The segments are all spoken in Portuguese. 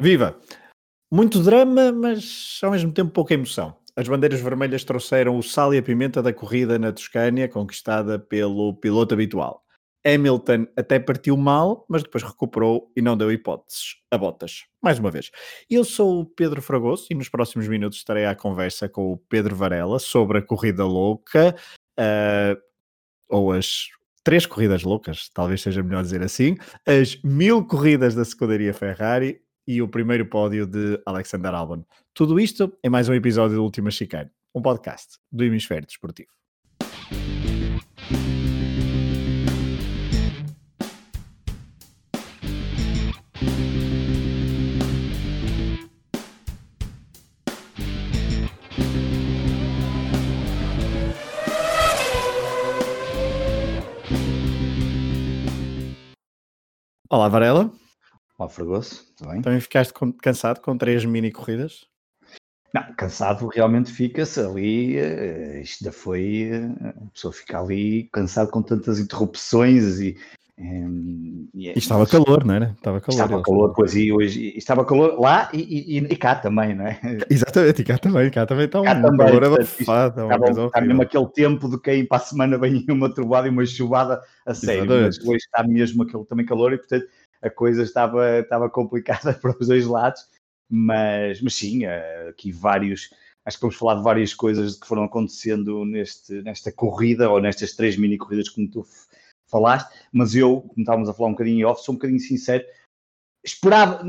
Viva! Muito drama, mas ao mesmo tempo pouca emoção. As bandeiras vermelhas trouxeram o sal e a pimenta da corrida na Toscânia, conquistada pelo piloto habitual. Hamilton até partiu mal, mas depois recuperou e não deu hipóteses a botas. Mais uma vez. Eu sou o Pedro Fragoso e nos próximos minutos estarei à conversa com o Pedro Varela sobre a corrida louca, uh, ou as três corridas loucas, talvez seja melhor dizer assim, as mil corridas da escuderia Ferrari e o primeiro pódio de Alexander Albon. Tudo isto em mais um episódio do Última Chicane, um podcast do Hemisfério Desportivo. Olá, Varela. Olá, Fragoso, tudo bem? Também ficaste cansado com três mini corridas? Não, cansado realmente fica-se ali, uh, isto ainda foi, uh, a pessoa fica ali cansado com tantas interrupções e, um, e, é e estava calor, não era? Estava calor. Estava calor, pois, e hoje estava calor lá e, e, e, cá também, não é? Exatamente, e cá também, cá também está um cá também, calor abafado. Está, está mesmo aquele tempo de quem para a semana vem uma trovada e uma chuvada a sério, Exatamente. mas hoje está mesmo aquele também calor e portanto a coisa estava, estava complicada para os dois lados, mas, mas sim, aqui vários, acho que vamos falar de várias coisas que foram acontecendo neste, nesta corrida ou nestas três mini corridas como tu falaste, mas eu, como estávamos a falar um bocadinho em off, sou um bocadinho sincero, esperava,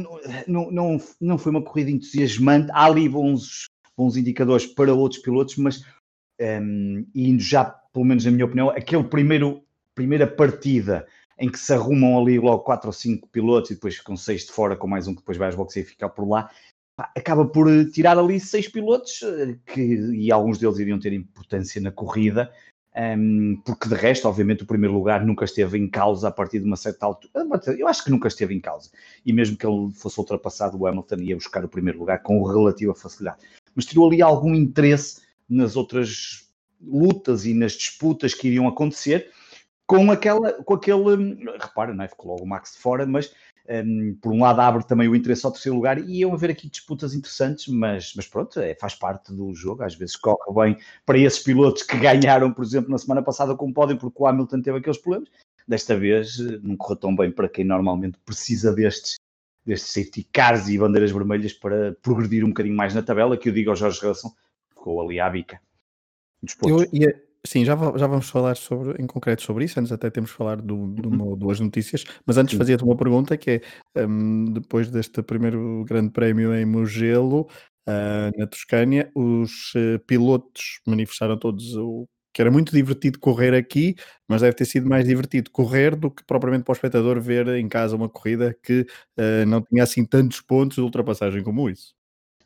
não, não, não foi uma corrida entusiasmante, há ali bons, bons indicadores para outros pilotos, mas um, indo já, pelo menos na minha opinião, aquele primeiro, primeira partida em que se arrumam ali logo quatro ou cinco pilotos e depois ficam seis de fora com mais um que depois vai às boxes e ficar por lá, acaba por eh, tirar ali seis pilotos eh, que, e alguns deles iriam ter importância na corrida, um, ehm, porque de resto, obviamente, o primeiro lugar nunca esteve em causa a partir de uma certa altura. Eu acho que nunca esteve em causa. E mesmo que ele fosse ultrapassado, o Hamilton ia buscar o primeiro lugar com relativa facilidade. Mas tirou ali algum interesse nas outras lutas e nas disputas que iriam acontecer com aquela, com aquele, repara, não é? Ficou logo o Max fora, mas um, por um lado abre também o interesse ao terceiro lugar e iam haver aqui disputas interessantes, mas, mas pronto, é, faz parte do jogo, às vezes corre bem para esses pilotos que ganharam, por exemplo, na semana passada com o pódio, porque o Hamilton teve aqueles problemas, desta vez eh, não correu tão bem para quem normalmente precisa destes, destes safety cars e bandeiras vermelhas para progredir um bocadinho mais na tabela, que eu digo ao Jorge Russell, ficou ali à bica. Eu ia, Sim, já, já vamos falar sobre, em concreto sobre isso, antes até temos de falar do, de uma ou duas notícias, mas antes fazia-te uma pergunta que é, um, depois deste primeiro grande prémio em Mugello, uh, na Toscânia, os uh, pilotos manifestaram todos o que era muito divertido correr aqui, mas deve ter sido mais divertido correr do que propriamente para o espectador ver em casa uma corrida que uh, não tinha assim tantos pontos de ultrapassagem como isso.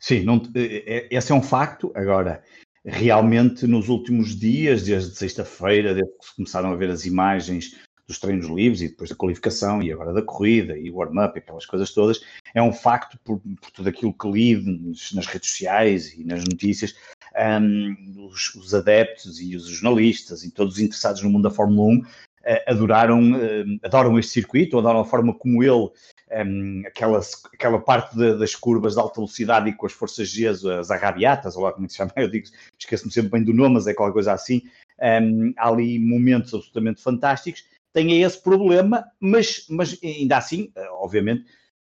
Sim, não, esse é um facto. Agora, realmente nos últimos dias, desde sexta-feira, desde que começaram a ver as imagens dos treinos livres e depois da qualificação e agora da corrida e warm-up, aquelas coisas todas, é um facto por, por tudo aquilo que li nas redes sociais e nas notícias, um, os, os, adeptos e os jornalistas e todos os interessados no mundo da Fórmula 1 uh, eh, adoraram, uh, adoram este circuito, adoram a forma como ele um, aquela, aquela parte de, das curvas de alta velocidade e com as forças G, as arrabiatas, ou lá como é se chama, eu digo, esqueço-me sempre bem do nome, mas é qualquer coisa assim. Há ali momentos absolutamente fantásticos. Tem esse problema, mas, mas ainda assim, eh, obviamente,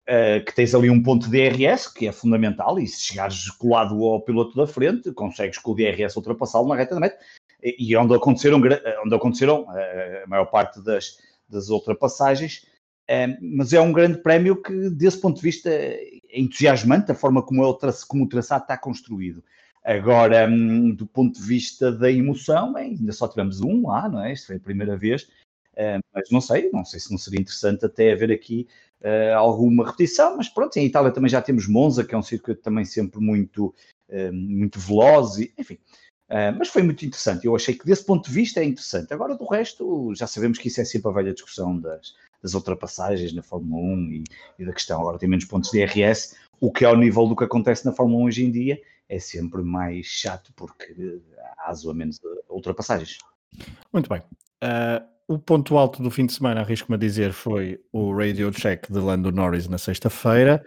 uh, que tens ali um ponto de DRS que é fundamental, e se chegares colado ao piloto da frente, consegues com o DRS ultrapassá-lo na reta da meta, e onde aconteceram, onde aconteceram uh, a maior parte das, das ultrapassagens, mas é um grande prémio que, desse ponto de vista, é entusiasmante a forma como, ele, como o traçado está construído. Agora, hum, do ponto de vista da emoção, ainda só tivemos um lá, não é? Isto foi a primeira vez, mas não sei, não sei se não seria interessante até haver aqui alguma repetição, mas pronto, em Itália também já temos Monza, que é um circuito também sempre muito, muito veloz, e, enfim. Uh, mas foi muito interessante, eu achei que desse ponto de vista é interessante. Agora, do resto, já sabemos que isso é sempre a velha discussão das, das ultrapassagens na Fórmula 1 e, e, da questão agora tem menos pontos de RS, o que ao nível do que acontece na Fórmula 1 hoje em dia é sempre mais chato porque há ou menos ultrapassagens. Muito bem. Uh, o ponto alto do fim de semana, arrisco-me a dizer, foi o radio check de Lando Norris na sexta-feira.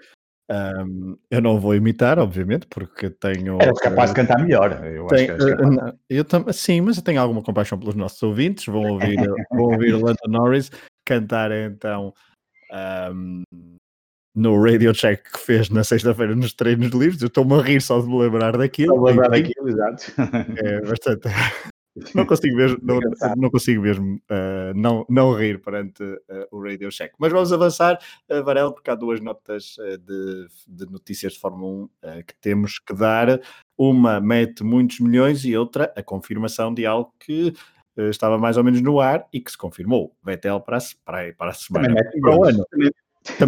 Um, eu não vou imitar, obviamente, porque tenho. Era capaz de cantar melhor. Eu tenho, acho que uh, eu tam, sim, mas eu tenho alguma compaixão pelos nossos ouvintes. Vão ouvir, vão ouvir Lando Norris cantar então um, no radio check que fez na sexta-feira nos treinos livres. Eu estou-me a rir só de me lembrar daquilo. Estou a lembrar daquilo, exato. É bastante. Não consigo mesmo, não, não consigo mesmo uh, não, não rir perante uh, o Radio Check. Mas vamos avançar, uh, Varela, porque há duas notas de, de, notícias de Fórmula 1 que temos que dar. Uma mete muitos milhões e outra a confirmação de algo que estava mais ou menos no ar e que se confirmou. Vettel para a, para, para a semana, para o ano. Também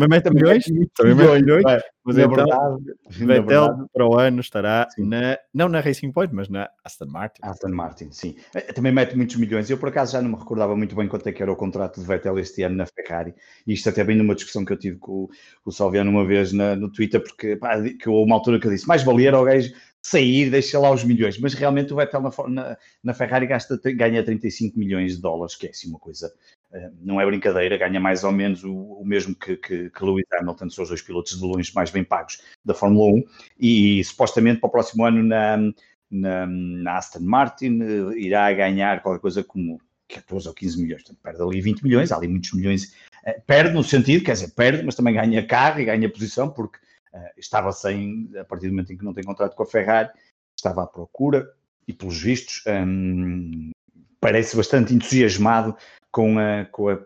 mete milhões? Também mete milhões. Mas na então, verdade, Vettel para o ano estará sim. na, não na Racing Point, mas na Aston Martin. Aston Martin, sim. Eh, também mete muitos milhões. Eu, por acaso, já não me recordava muito bem quanto é que era o contrato de Vettel este ano na Ferrari. E isto até bem numa discussão que eu tive com, com o Salviano uma vez na, no Twitter, porque pá, que uma altura que eu disse, mais valia era o gajo sair, deixa lá os milhões. Mas realmente o Vettel na, na, na Ferrari gasta, ganha 35 milhões de dólares, que é assim uma coisa não é brincadeira, ganha mais ou menos o, o mesmo que, que, que, Lewis Hamilton, são os dois pilotos de longe mais bem pagos da Fórmula 1, e supostamente para o próximo ano na, na, na Aston Martin eh, irá ganhar qualquer coisa como 14 ou 15 milhões, portanto perde ali 20 milhões, há ali muitos milhões, eh, perde no sentido, quer dizer, perde, mas também ganha carro e ganha posição, porque uh, estava sem, a partir do momento em que não tem contrato com a Ferrari, estava à procura, e pelos vistos um, parece bastante entusiasmado com, a, com, a,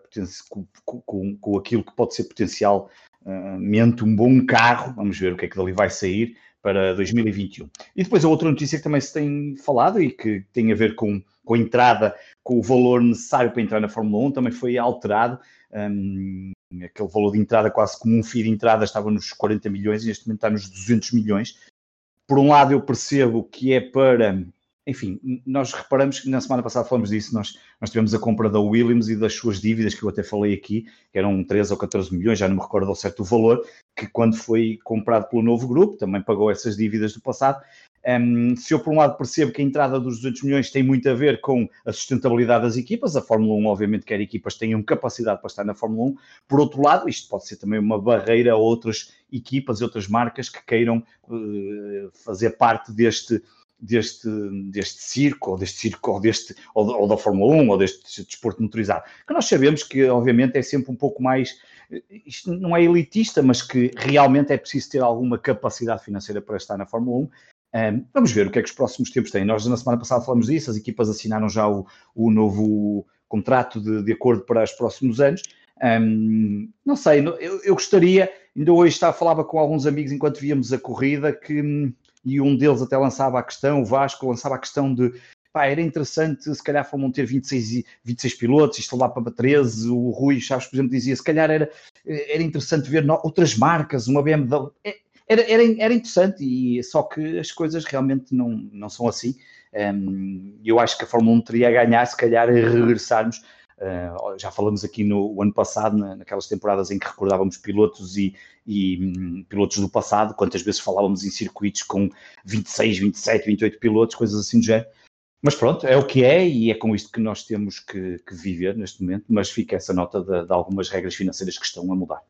com, com, aquilo que pode ser potencialmente um bom carro. Vamos ver o que é que dali vai sair para 2021. E depois a outra notícia que também se tem falado e que tem a ver com, com a entrada, com o valor necessário para entrar na Fórmula 1, também foi alterado. Um, aquele valor de entrada, quase como um FII de entrada, estava nos 40 milhões e neste momento está nos 200 milhões. Por um lado, eu percebo que é para enfim, nós reparamos que na semana passada falamos disso, nós, nós tivemos a compra da Williams e das suas dívidas, que eu até falei aqui, que eram 13 ou 14 milhões, já não me recordo ao certo o valor, que quando foi comprado pelo novo grupo, também pagou essas dívidas do passado. Um, se eu, por um lado, percebo que a entrada dos 200 milhões tem muito a ver com a sustentabilidade das equipas, a Fórmula 1, obviamente, quer equipas tenham capacidade para estar na Fórmula 1. Por outro lado, isto pode ser também uma barreira a outras equipas e outras marcas que queiram uh, fazer parte deste, deste, deste circo, ou deste circo, ou, deste, ou, ou, da Fórmula 1, ou deste desporto motorizado, que nós sabemos que, obviamente, é sempre um pouco mais, isto não é elitista, mas que realmente é preciso ter alguma capacidade financeira para estar na Fórmula 1. Um, vamos ver o que é que os próximos tempos têm. Nós, na semana passada, falamos disso, as equipas assinaram já o, o novo contrato de, de acordo para os próximos anos. Um, não sei, eu, eu, gostaria, ainda hoje estava, falava com alguns amigos enquanto víamos a corrida, que hum, e um deles até lançava a questão, o Vasco lançava a questão de pá, era interessante se calhar Fórmula ter 26, 26 pilotos, isto lá para 13, o Rui Chaves, por exemplo, dizia se calhar era, era interessante ver outras marcas, uma BMW, é, era, era, era interessante, e só que as coisas realmente não, não são assim. Um, eu acho que a Fórmula 1 teria a ganhar, se calhar, regressarmos Uh, já falamos aqui no ano passado, na, naquelas temporadas em que recordávamos pilotos e, e um, pilotos do passado, quantas vezes falávamos em circuitos com 26, 27, 28 pilotos, coisas assim do género. Mas pronto, é o que é e é com isto que nós temos que, que viver neste momento, mas fica essa nota de, de, algumas regras financeiras que estão a mudar.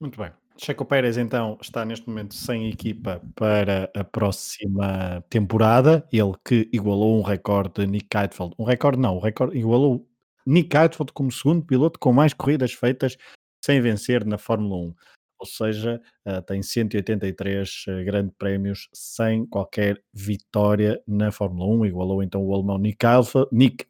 Muito bem. Checo Pérez então está neste momento sem equipa para a próxima temporada, ele que igualou um recorde de Nick Heidfeld, um recorde não, um recorde igualou Nick Heidfeld como segundo piloto com mais corridas feitas sem vencer na Fórmula 1. Ou seja, uh, tem 183 uh, eh, grandes prémios sem qualquer vitória na Fórmula 1. Igualou então o alemão Nick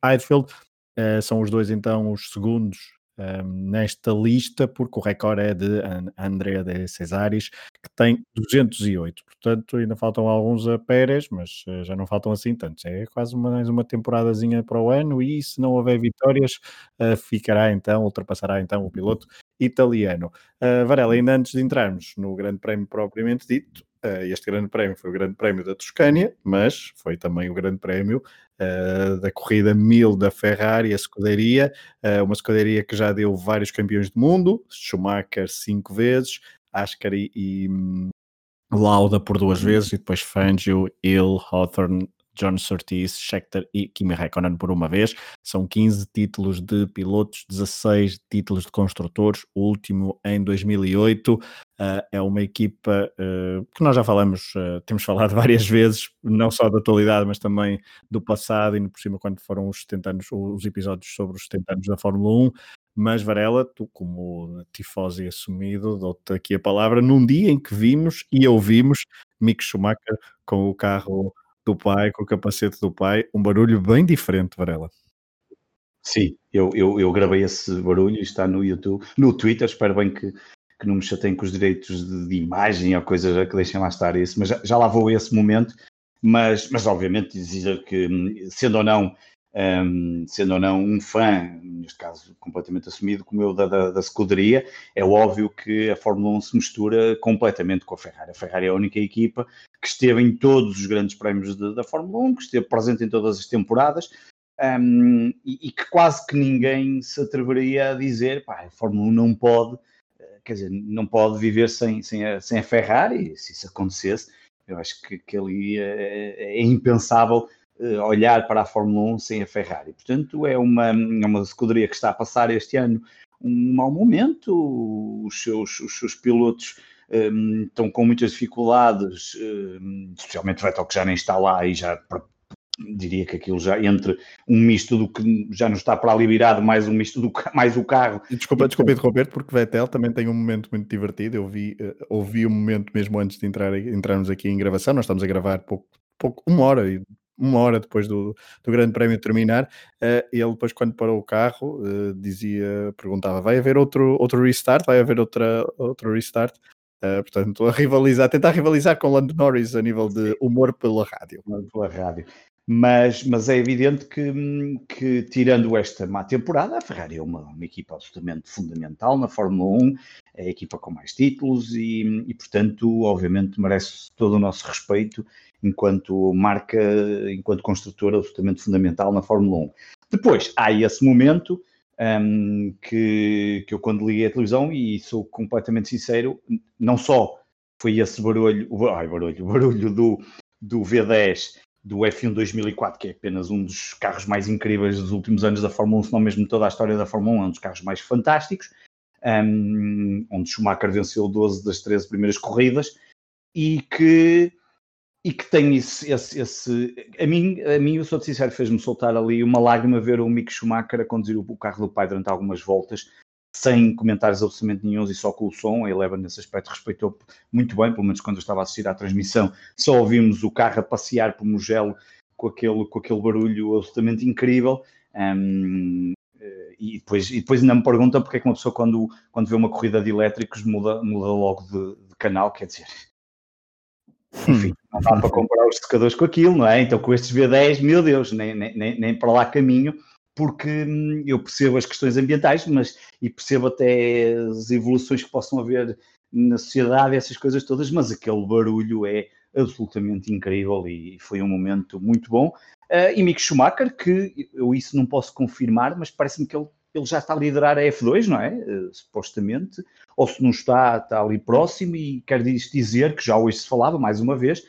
Heidfeld. Uh, são os dois então os segundos um, nesta lista, porque o recorde é de Andrea de Cesaris, que tem 208. Portanto, ainda faltam alguns a Pérez, mas uh, já não faltam assim tantos. É quase mais uma temporadazinha para o ano e se não houver vitórias, uh, ficará então, ultrapassará então o piloto italiano. Uh, Varela, ainda antes de entrarmos no Grande Prémio propriamente dito, este Grande Prémio foi o Grande Prémio da Toscânia, mas foi também o Grande Prémio uh, da corrida 1000 da Ferrari, a escuderia, uh, uma escuderia que já deu vários campeões do mundo, Schumacher cinco vezes, Ascari e um, Lauda por duas vezes, e depois Fangio, Hill, Hawthorne John Surtees, Scheckter e Kimi Räikkönen por uma vez. São 15 títulos de pilotos, 16 títulos de construtores, o último em 2008. Uh, é uma equipa uh, que nós já falamos, uh, temos falado várias vezes, não só da atualidade, mas também do passado e por cima quando foram os 70 anos, os episódios sobre os 70 anos da Fórmula 1. Mas Varela, tu como tifosi assumido, dou-te aqui a palavra, num dia em que vimos e ouvimos Mick Schumacher com o carro do pai, com o capacete do pai, um barulho bem diferente, Varela. Sim, eu, eu, eu gravei esse barulho, está no YouTube, no Twitter, espero bem que, que não me chateiem com os direitos de, de imagem ou coisas que deixem lá estar isso, mas já, já lá vou esse momento, mas, mas obviamente dizer que, sendo ou não um, sendo ou não um fã, neste caso completamente assumido como eu, da, da, da é óbvio que a Fórmula 1 se mistura completamente com a Ferrari. A Ferrari é a única equipa que esteve em todos os grandes prémios de, da Fórmula 1, que esteve presente em todas as temporadas, um, e, e, que quase que ninguém se atreveria a dizer, pá, a Fórmula 1 não pode, eh, quer dizer, não pode viver sem, sem, a, sem a Ferrari, se isso acontecesse, eu acho que, que ali é, é impensável uh, olhar para a Fórmula 1 sem a Ferrari. Portanto, é uma, é uma escuderia que está a passar este ano um mau momento, os seus, os seus pilotos um, ehm, estão com muitas dificuldades, um, ehm, especialmente Vettel que já nem está lá e já diria que aquilo já entre um misto do que já não está para ali virado, mais um misto do mais o carro. Desculpa, desculpa interromper, porque Vettel também tem um momento muito divertido. Eu vi, uh, ouvi um momento mesmo antes de entrar, entrarmos aqui em gravação. Nós estamos a gravar pouco, pouco uma hora e uma hora depois do, do Grande Prémio terminar, uh, ele depois quando parou o carro uh, dizia, perguntava, vai haver outro, outro restart? Vai haver outra, outro restart? Uh, portanto, a rivalizar, tentar rivalizar com Lando Norris a nível de humor pela rádio. Pela rádio. Mas, mas é evidente que, que, tirando esta má temporada, a Ferrari é uma, uma, equipa absolutamente fundamental na Fórmula 1, é a equipa com mais títulos e, e, portanto, obviamente, merece todo o nosso respeito enquanto marca, enquanto construtora absolutamente fundamental na Fórmula 1. Depois, há esse momento um, que, que eu, quando liguei a televisão, e sou completamente sincero, não só foi esse barulho, ai, barulho, o barulho do, do V10 do F1 2004, que é apenas um dos carros mais incríveis dos últimos anos da Fórmula 1, se não mesmo toda a história da Fórmula 1, é um dos carros mais fantásticos, um, onde Schumacher venceu 12 das 13 primeiras corridas, e que, e que tem esse, esse, esse, A mim, a mim, eu sincero, fez-me soltar ali uma lágrima ver o Mick Schumacher a conduzir o carro do pai durante algumas voltas, sem comentários absolutamente nenhums e só com o som. A Eleven, nesse aspecto, respeitou muito bem, pelo menos quando eu estava a assistir à transmissão, só ouvimos o carro a passear por Mugello com aquele, com aquele barulho absolutamente incrível. Um, e, depois, e depois ainda me pergunta porque é que uma pessoa, quando, quando vê uma corrida de elétricos, muda, muda logo de, de canal, quer dizer. Enfim, não dá para comparar os secadores com aquilo, não é? Então, com estes V10, meu Deus, nem, nem, nem para lá caminho porque hum, eu percebo as questões ambientais, mas e percebo até as evoluções que possam haver na sociedade, essas coisas todas, mas aquele barulho é absolutamente incrível e foi um momento muito bom. Uh, e Mick Schumacher, que eu isso não posso confirmar, mas parece-me que ele, ele já está a liderar a F2, não é? Uh, supostamente, ou se não está, está ali próximo, e quer dizer que já hoje se falava, mais uma vez,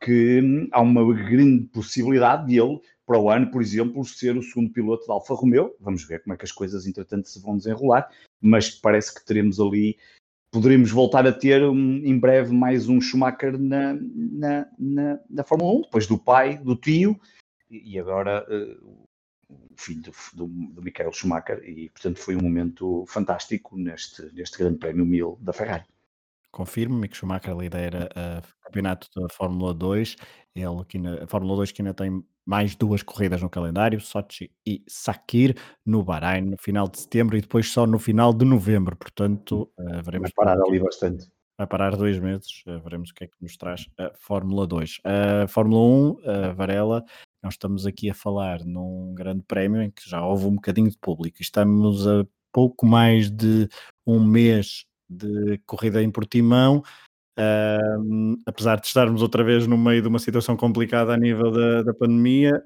que hum, há uma grande possibilidade de ele para o ano, por exemplo, ser o segundo piloto da Alfa Romeo. Vamos ver como é que as coisas, entretanto, se vão desenrolar, mas parece que teremos ali, poderemos voltar a ter um, em breve mais um Schumacher na, na, na, na, Fórmula 1, depois do pai, do tio, e agora uh, filho do, do, do Michael Schumacher, e portanto foi um momento fantástico neste, neste grande prémio 1000 da Ferrari. Confirmo, Mick Schumacher lidera o campeonato da Fórmula 2. Ele aqui na a Fórmula 2 que ainda tem mais duas corridas no calendário, Sochi e Sakir, no Bahrein, no final de setembro e depois só no final de novembro. Portanto, uh, veremos. Vai parar ali bastante. Vai parar dois meses, uh, veremos o que é que nos traz a Fórmula 2. A Fórmula 1, uh, Varela, nós estamos aqui a falar num grande prémio em que já houve um bocadinho de público. Estamos a pouco mais de um mês de corrida em Portimão, apesar de estarmos outra vez no meio de uma situação complicada a nível da, da pandemia,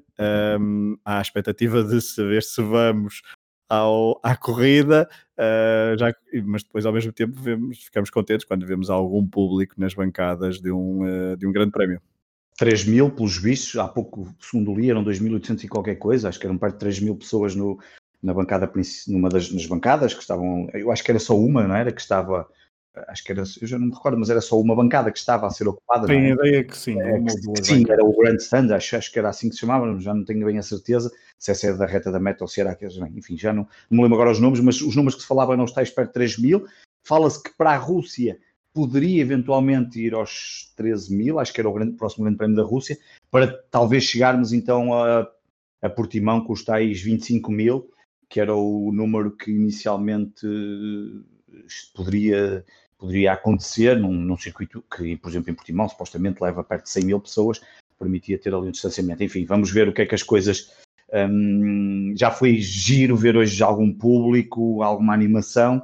há a expectativa de saber se vamos ao, à corrida, uh, já, mas depois ao mesmo tempo vemos, ficamos contentes quando vemos algum público nas bancadas de um, uh, de um grande prémio. 3 mil, pelos vistos, há pouco, segundo li, eram 2.800 e qualquer coisa, acho que eram perto de 3 mil pessoas no, na bancada, numa das nas bancadas que estavam, eu acho que era só uma, não era? Que estava, acho que era, eu já não me recordo, mas era só uma bancada que estava a ser ocupada. Tenho é? a ideia que sim. É, que, sim, era o Grand Stand, acho, acho que era assim que se chamava, já não tenho bem a certeza se essa é da reta da meta ou se era aqueles, enfim, já não, não me lembro agora os nomes, mas os números que se falavam eram os tais perto de 3 mil. Fala-se que para a Rússia poderia eventualmente ir aos 13 mil, acho que era o grande, próximo grande prémio da Rússia, para talvez chegarmos então a, a Portimão com os tais 25 mil, que era o número que inicialmente poderia, poderia acontecer num, num circuito que, por exemplo, em Portimão supostamente leva perto de 100 mil pessoas, permitia ter ali um distanciamento. Enfim, vamos ver o que é que as coisas... Um, já foi giro ver hoje algum público, alguma animação,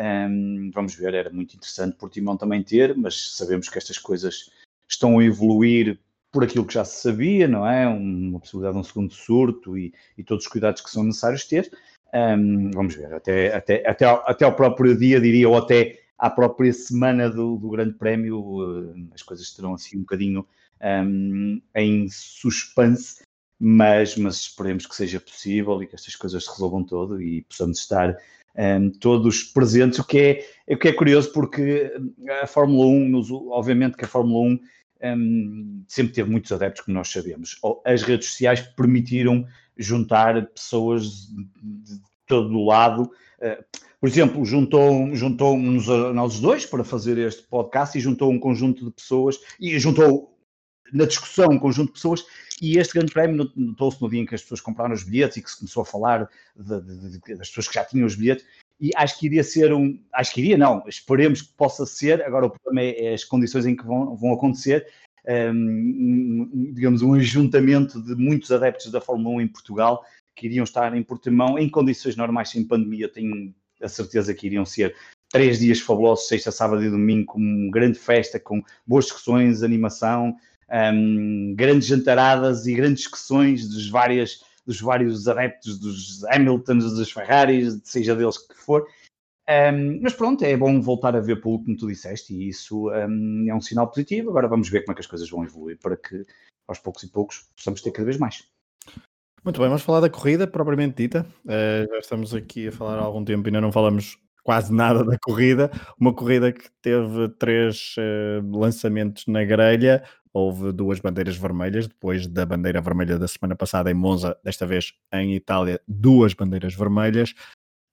um, vamos ver, era muito interessante Portimão também ter, mas sabemos que estas coisas estão a evoluir por aquilo que já se sabia, não é? Uma possibilidade de um segundo surto e, e todos os cuidados que são necessários ter. Um, vamos ver, até, até, até, ao, até ao próprio dia, diria, ou até à própria semana do, do Grande Prémio, uh, as coisas estarão assim um bocadinho um, em suspense, mas, mas esperemos que seja possível e que estas coisas se resolvam todo e possamos estar um, todos presentes, o que, é, o que é curioso porque a Fórmula 1, nos, obviamente que a Fórmula 1 um, sempre teve muitos adeptos, como nós sabemos. As redes sociais permitiram juntar pessoas de todo o lado. Uh, por exemplo, juntou, juntou-nos a nós dois para fazer este podcast e juntou um conjunto de pessoas e juntou na discussão um conjunto de pessoas e este grande prémio notou-se no dia em que as pessoas compraram os bilhetes e que se começou a falar de, de, de, das pessoas que já tinham os bilhetes e acho que iria ser um, acho que iria não, esperemos que possa ser, agora o problema é, é as condições em que vão, vão acontecer, um, digamos um ajuntamento de muitos adeptos da Fórmula 1 em Portugal que iriam estar em Portimão em condições normais sem pandemia, tenho a certeza que iriam ser três dias fabulosos, sexta, sábado e domingo, com uma grande festa, com boas discussões, animação, um, grandes jantaradas e grandes discussões dos, várias, dos vários adeptos dos Hamiltons, dos Ferraris, seja deles que for. Um, mas pronto, é bom voltar a ver público, como tu disseste, e isso um, é um sinal positivo. Agora vamos ver como é que as coisas vão evoluir para que aos poucos e poucos possamos ter cada vez mais. Muito bem, vamos falar da corrida propriamente dita. Uh, já estamos aqui a falar há algum tempo e ainda não falamos quase nada da corrida. Uma corrida que teve três uh, lançamentos na grelha, houve duas bandeiras vermelhas, depois da bandeira vermelha da semana passada em Monza, desta vez em Itália, duas bandeiras vermelhas.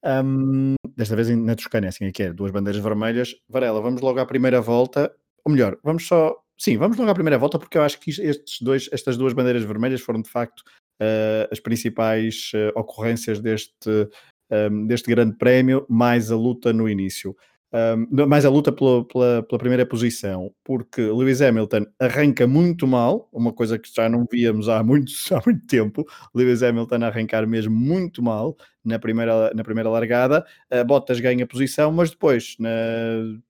Um, desta vez na Toscana, assim é que é, duas bandeiras vermelhas. Varela, vamos logo à primeira volta, ou melhor, vamos só. Sim, vamos logo à primeira volta, porque eu acho que estes dois, estas duas bandeiras vermelhas foram de facto uh, as principais uh, ocorrências deste, um, deste grande prémio, mais a luta no início. Um, mais a luta pela, pela, pela, primeira posição, porque Lewis Hamilton arranca muito mal, uma coisa que já não víamos há muito, há muito tempo. Lewis Hamilton arrancar mesmo muito mal na primeira, na primeira largada. Uh, Bottas ganha posição, mas depois, na,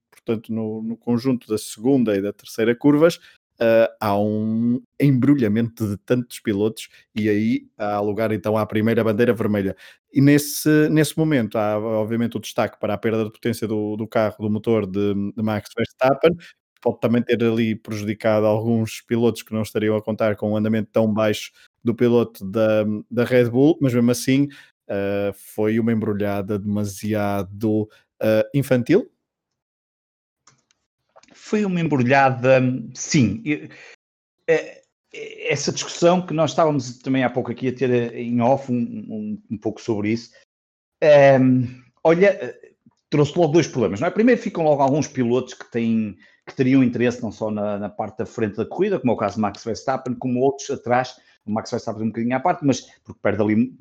portanto, no, no conjunto da segunda e da terceira curvas, uh, há um embrulhamento de tantos pilotos e aí há lugar então à primeira bandeira vermelha. E nesse, nesse momento há obviamente o destaque para a perda de potência do, do carro, do motor de, de Max Verstappen, pode também ter ali prejudicado alguns pilotos que não estariam a contar com um andamento tão baixo do piloto da, da Red Bull, mas mesmo assim uh, foi uma embrulhada demasiado uh, infantil, foi uma embrulhada, sim. É, essa discussão que nós estávamos também há pouco aqui a ter eh, em off um, um, um pouco sobre isso. Um, olha, eh, trouxe logo dois problemas, não é? Primeiro ficam logo alguns pilotos que têm que teriam interesse não só na, na, parte da frente da corrida, como é o caso de Max Verstappen, como outros atrás. O Max Verstappen um bocadinho à parte, mas porque perde ali,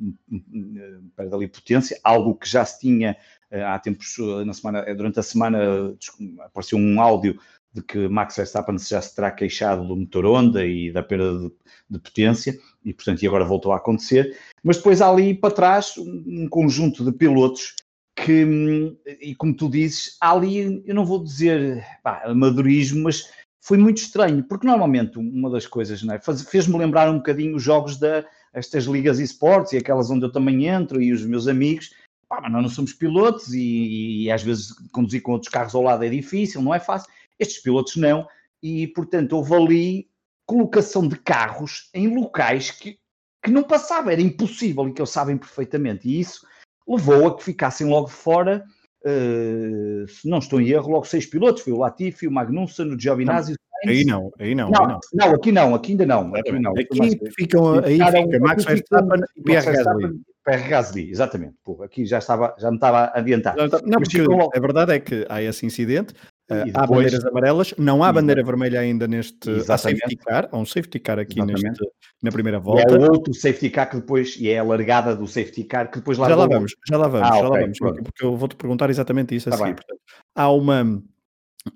perde ali potência, algo que já se tinha há tempos, na semana, durante a semana apareceu um áudio de que Max Verstappen já se terá queixado do motor Honda e da perda de, de, potência, e portanto e agora voltou a acontecer. Mas depois há ali para trás um conjunto de pilotos que, e como tu dizes, há ali, eu não vou dizer pá, amadorismo, mas foi muito estranho, porque normalmente uma das coisas, é, fez-me lembrar um bocadinho os jogos da estas ligas esportes e aquelas onde eu também entro e os meus amigos, pá, mas nós não somos pilotos e, e, às vezes conduzir com outros carros ao lado é difícil, não é fácil. Estes pilotos não, e portanto houve ali colocação de carros em locais que, que não passava, era impossível e que eles sabem perfeitamente. E isso levou a que ficassem logo fora, uh, se não estou em erro, logo seis pilotos. Foi o Latifi, o Magnussen, o Giovinazzi, Aí não, aí não, não, aí não. não, aqui não, aqui ainda não. Aqui, não, aqui ficam, aí fica Max Verstappen e Pierre Gasly. Pierre Gasly, exatamente. Pô, aqui já, estava, já me estava a adiantar. Não, porque a verdade é que há esse incidente, Uh, há bandeiras amarelas, não há bandeira vermelha ainda neste safety car, há um safety car aqui neste, na primeira volta. E é o outro safety car que depois, e é a largada do safety car que depois lá Já lá vamos, já lá vamos, ah, já okay, lá vamos, porque eu vou-te perguntar exatamente isso tá assim. Portanto, há uma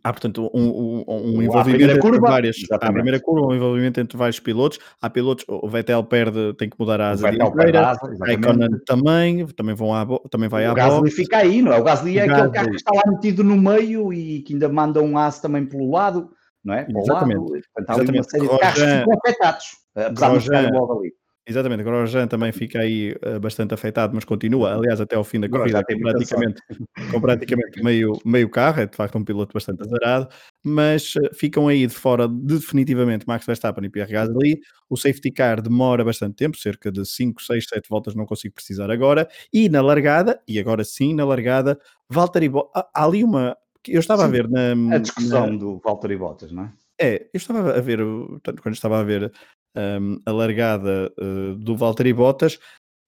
Há, portanto, um, um, um envolvimento entre curva, várias. Há a primeira curva, um envolvimento entre vários pilotos. Há pilotos, o Vettel perde, tem que mudar a asa dianteira. Raikkonen também, também, vão à, também vai o à Gasly fica aí, não é? O Gasly é o aquele carro que está lá metido no meio e que ainda manda um aço também pelo lado, não é? Pelo Exatamente. Lado. Portanto, há ali uma série de carros que ficam afetados, apesar de estar ali. Exatamente, Grosjean também fica aí uh, bastante afetado, mas continua, aliás, até ao fim da corrida, com praticamente, com praticamente meio, meio carro, é de facto um piloto bastante azarado, mas uh, ficam aí de fora definitivamente Max Verstappen e Pierre Gasly. O safety car demora bastante tempo, cerca de 5, 6, 7 voltas, não consigo precisar agora. E na largada, e agora sim, na largada, Valtteri Bottas. Há ali uma. Eu estava sim, a ver na. A discussão na... do Valtteri Bottas, não é? É, eu estava a ver, tanto quando estava a ver um, a largada uh, do Valtteri Bottas,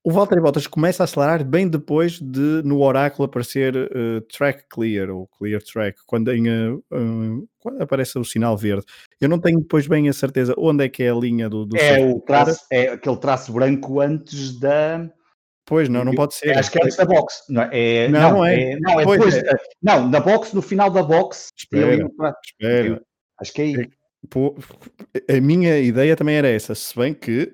o Valtteri Bottas começa a acelerar bem depois de no oráculo aparecer uh, track clear ou clear track, quando, em, uh, quando, aparece o sinal verde. Eu não tenho depois bem a certeza onde é que é a linha do, do É o traço, é aquele traço branco antes da Pois não, não pode ser. Acho que é antes da box. Não, é, não, não, é. é. Não, é depois. É. Não, na box, no final da box. Espera, espera. Acho que é aí. A minha ideia também era essa, se bem que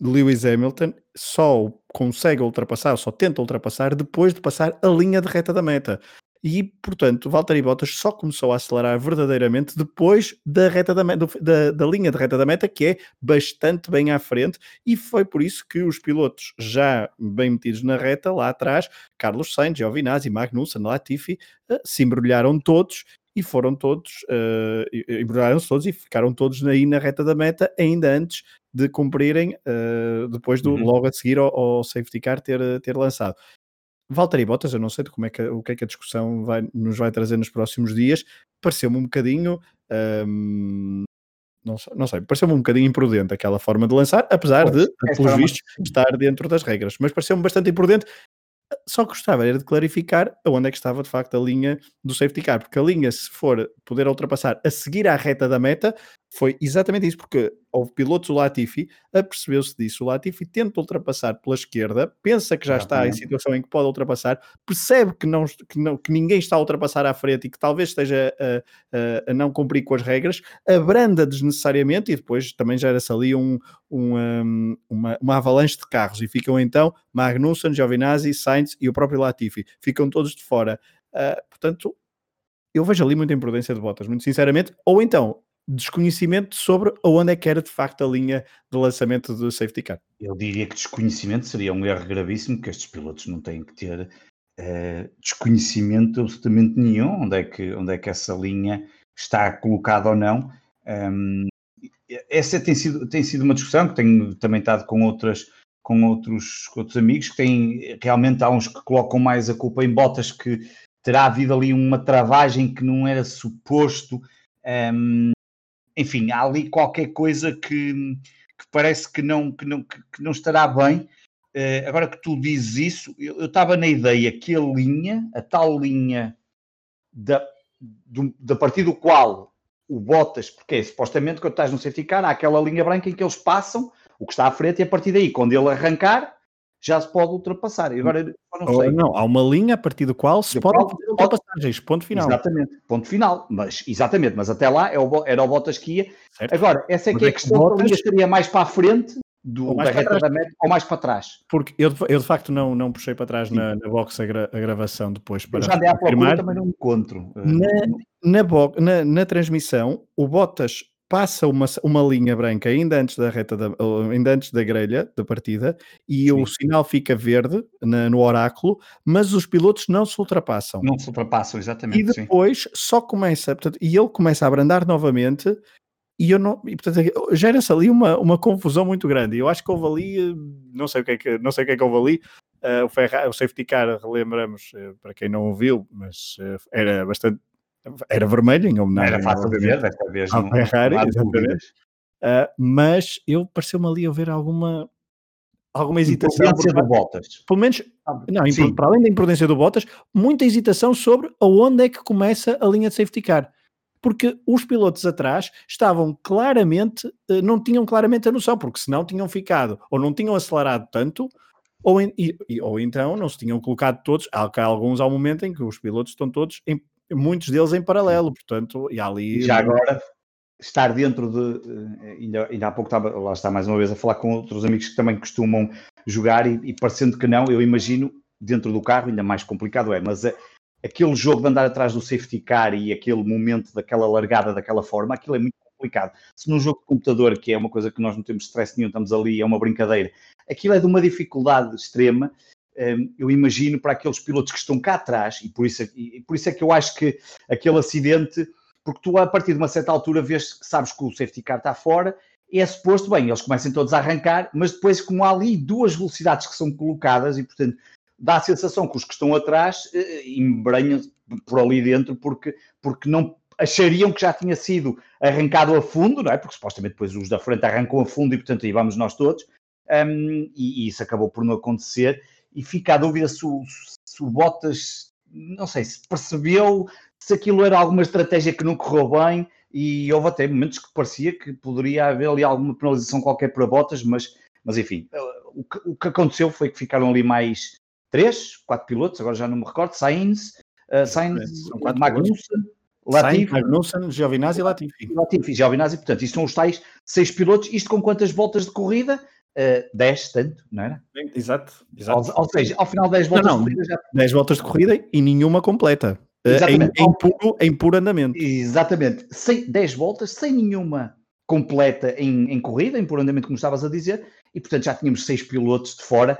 Lewis Hamilton só consegue ultrapassar, só tenta ultrapassar depois de passar a linha de reta da meta. E, portanto, Valtteri Bottas só começou a acelerar verdadeiramente depois da, reta da, da, da, linha de reta da meta, que é bastante bem à frente, e foi por isso que os pilotos já bem metidos na reta, lá atrás, Carlos Sainz, Giovinazzi, Magnussen, Latifi, eh, se embrulharam todos e foram todos, uh, embrulharam-se todos e ficaram todos aí na reta da meta, ainda antes de cumprirem, uh, depois do uhum. logo a seguir ao, ao, safety car ter, ter lançado. Valtteri Bottas, eu não sei de como é que, o que é que a discussão vai, nos vai trazer nos próximos dias, pareceu-me um bocadinho. Um, ehm, não sei, não sei pareceu-me um bocadinho imprudente aquela forma de lançar, apesar pois, de, pelos vistos, estar dentro das regras, mas pareceu-me bastante imprudente só gostava era de clarificar aonde é que estava de facto a linha do safety car, porque a linha, se for poder ultrapassar a seguir à reta da meta, foi exatamente isso, porque houve pilotos, o Latifi, apercebeu-se disso. O Latifi tenta ultrapassar pela esquerda, pensa que já está em situação em que pode ultrapassar, percebe que, não, que, não, que ninguém está a ultrapassar à frente e que talvez esteja a, a, a não cumprir com as regras, abranda desnecessariamente e depois também gera-se ali um, um, um, uma, uma avalanche de carros e ficam então Magnussen, Giovinazzi, Sainz e o próprio Latifi. Ficam todos de fora. Uh, portanto, eu vejo ali muita imprudência de botas, muito sinceramente. Ou então, desconhecimento sobre onde é que era de facto a linha de lançamento do safety car. Eu diria que desconhecimento seria um erro gravíssimo, que estes pilotos não têm que ter uh, desconhecimento absolutamente nenhum, onde é, que, onde é que essa linha está colocada ou não. Um, essa tem sido, tem sido uma discussão que tenho também estado com outras com outros, com outros amigos que têm realmente há uns que colocam mais a culpa em botas que terá havido ali uma travagem que não era suposto um, enfim, há ali qualquer coisa que, que parece que não, que não, que não estará bem. Uh, agora que tu dizes isso, eu, estava na ideia que a linha, a tal linha da, do, da partir do qual o Bottas, porque é, supostamente quando estás no safety car, há aquela linha branca em que eles passam o que está à frente e a partir daí, quando ele arrancar, já se pode ultrapassar. E agora não sei. Não, há uma linha a partir do qual se pode fazer ultrapassagens, ponto final. Exatamente, ponto final. Mas, exatamente, mas até lá é era o Bottas que ia. Certo. Agora, essa é que é a questão, Bottas... linha estaria mais para a frente do, da reta da meta ou mais para trás. Porque eu, eu de facto não, não puxei para trás na, na box a, gra, a, gravação depois para eu já dei à procura, também não encontro. Na, na, bo, na, na transmissão, o Bottas passa uma, uma linha branca ainda antes da reta da, ainda antes da grelha da partida e Sim. o sinal fica verde na, no oráculo, mas os pilotos não se ultrapassam. Não se ultrapassam, exatamente. E depois sim. só começa, portanto, e ele começa a abrandar novamente e eu não, e, portanto, gera-se ali uma, uma confusão muito grande. Eu acho que houve ali, não sei o que é que, não sei o que, é que houve ali. Uh, o, Ferrari, o safety car, relembramos, uh, para quem não ouviu, mas uh, era bastante, era vermelho em homenagem. Era fácil de ver, desta vez. Ao Ferrari, exatamente. mas eu pareceu-me ali a ver alguma, alguma hesitação. Imprudência do Bottas. Pelo menos, ah, não, Sim. para além da imprudência do Bottas, muita hesitação sobre aonde é que começa a linha de safety car porque os pilotos atrás estavam claramente, eh, não tinham claramente a noção, porque senão tinham ficado, ou não tinham acelerado tanto, ou, ou então não se tinham colocado todos, há alguns ao momento em que os pilotos estão todos, em, muitos deles em paralelo, portanto, e ali... Já agora, estar dentro de, eh, ainda, ainda há pouco estava, lá está mais uma vez, a falar com outros amigos que também costumam jogar e, e parecendo que não, eu imagino, dentro do carro ainda mais complicado é, mas aquele jogo de andar atrás do safety car e aquele momento daquela largada daquela forma, aquilo é muito complicado. Se num jogo de computador, que é uma coisa que nós não temos stress nenhum, estamos ali, é uma brincadeira, aquilo é de uma dificuldade extrema. Eu imagino para aqueles pilotos que estão cá atrás, e por isso, é e por isso é que eu acho que aquele acidente, porque tu a partir de uma certa altura vês sabes que o safety car está fora, é suposto, bem, eles começam todos a arrancar, mas depois, como há ali duas velocidades que são colocadas, e portanto dá a sensação que os que estão atrás eh, embranham por ali dentro porque, porque não achariam que já tinha sido arrancado a fundo, não é? Porque supostamente depois os da frente arrancam a fundo e portanto aí vamos nós todos. Um, e, e, isso acabou por não acontecer. E fica a dúvida se o, se o Bottas, não sei, se percebeu se aquilo era alguma estratégia que não correu bem. E houve até momentos que parecia que poderia haver ali alguma penalização qualquer para Bottas, mas, mas enfim, o que, o que aconteceu foi que ficaram ali mais três, quatro pilotos, agora já não me recordo, Sainz, uh, Sainz, Magnussen, Latifi, Magnussen, Giovinazzi e Latifi. Latifi, Giovinazzi, portanto, isto são os tais seis pilotos, isto com quantas voltas de corrida? Uh, 10, tanto, não era? Exato, exato. Ou, ou seja, ao final 10 voltas não, não, de corrida já... 10 voltas de corrida e nenhuma completa. Uh, em, em, puro, em puro andamento. Exatamente. Sem, 10 voltas, sem nenhuma completa em, em corrida, em puro andamento, como estavas a dizer, e portanto já tínhamos seis pilotos de fora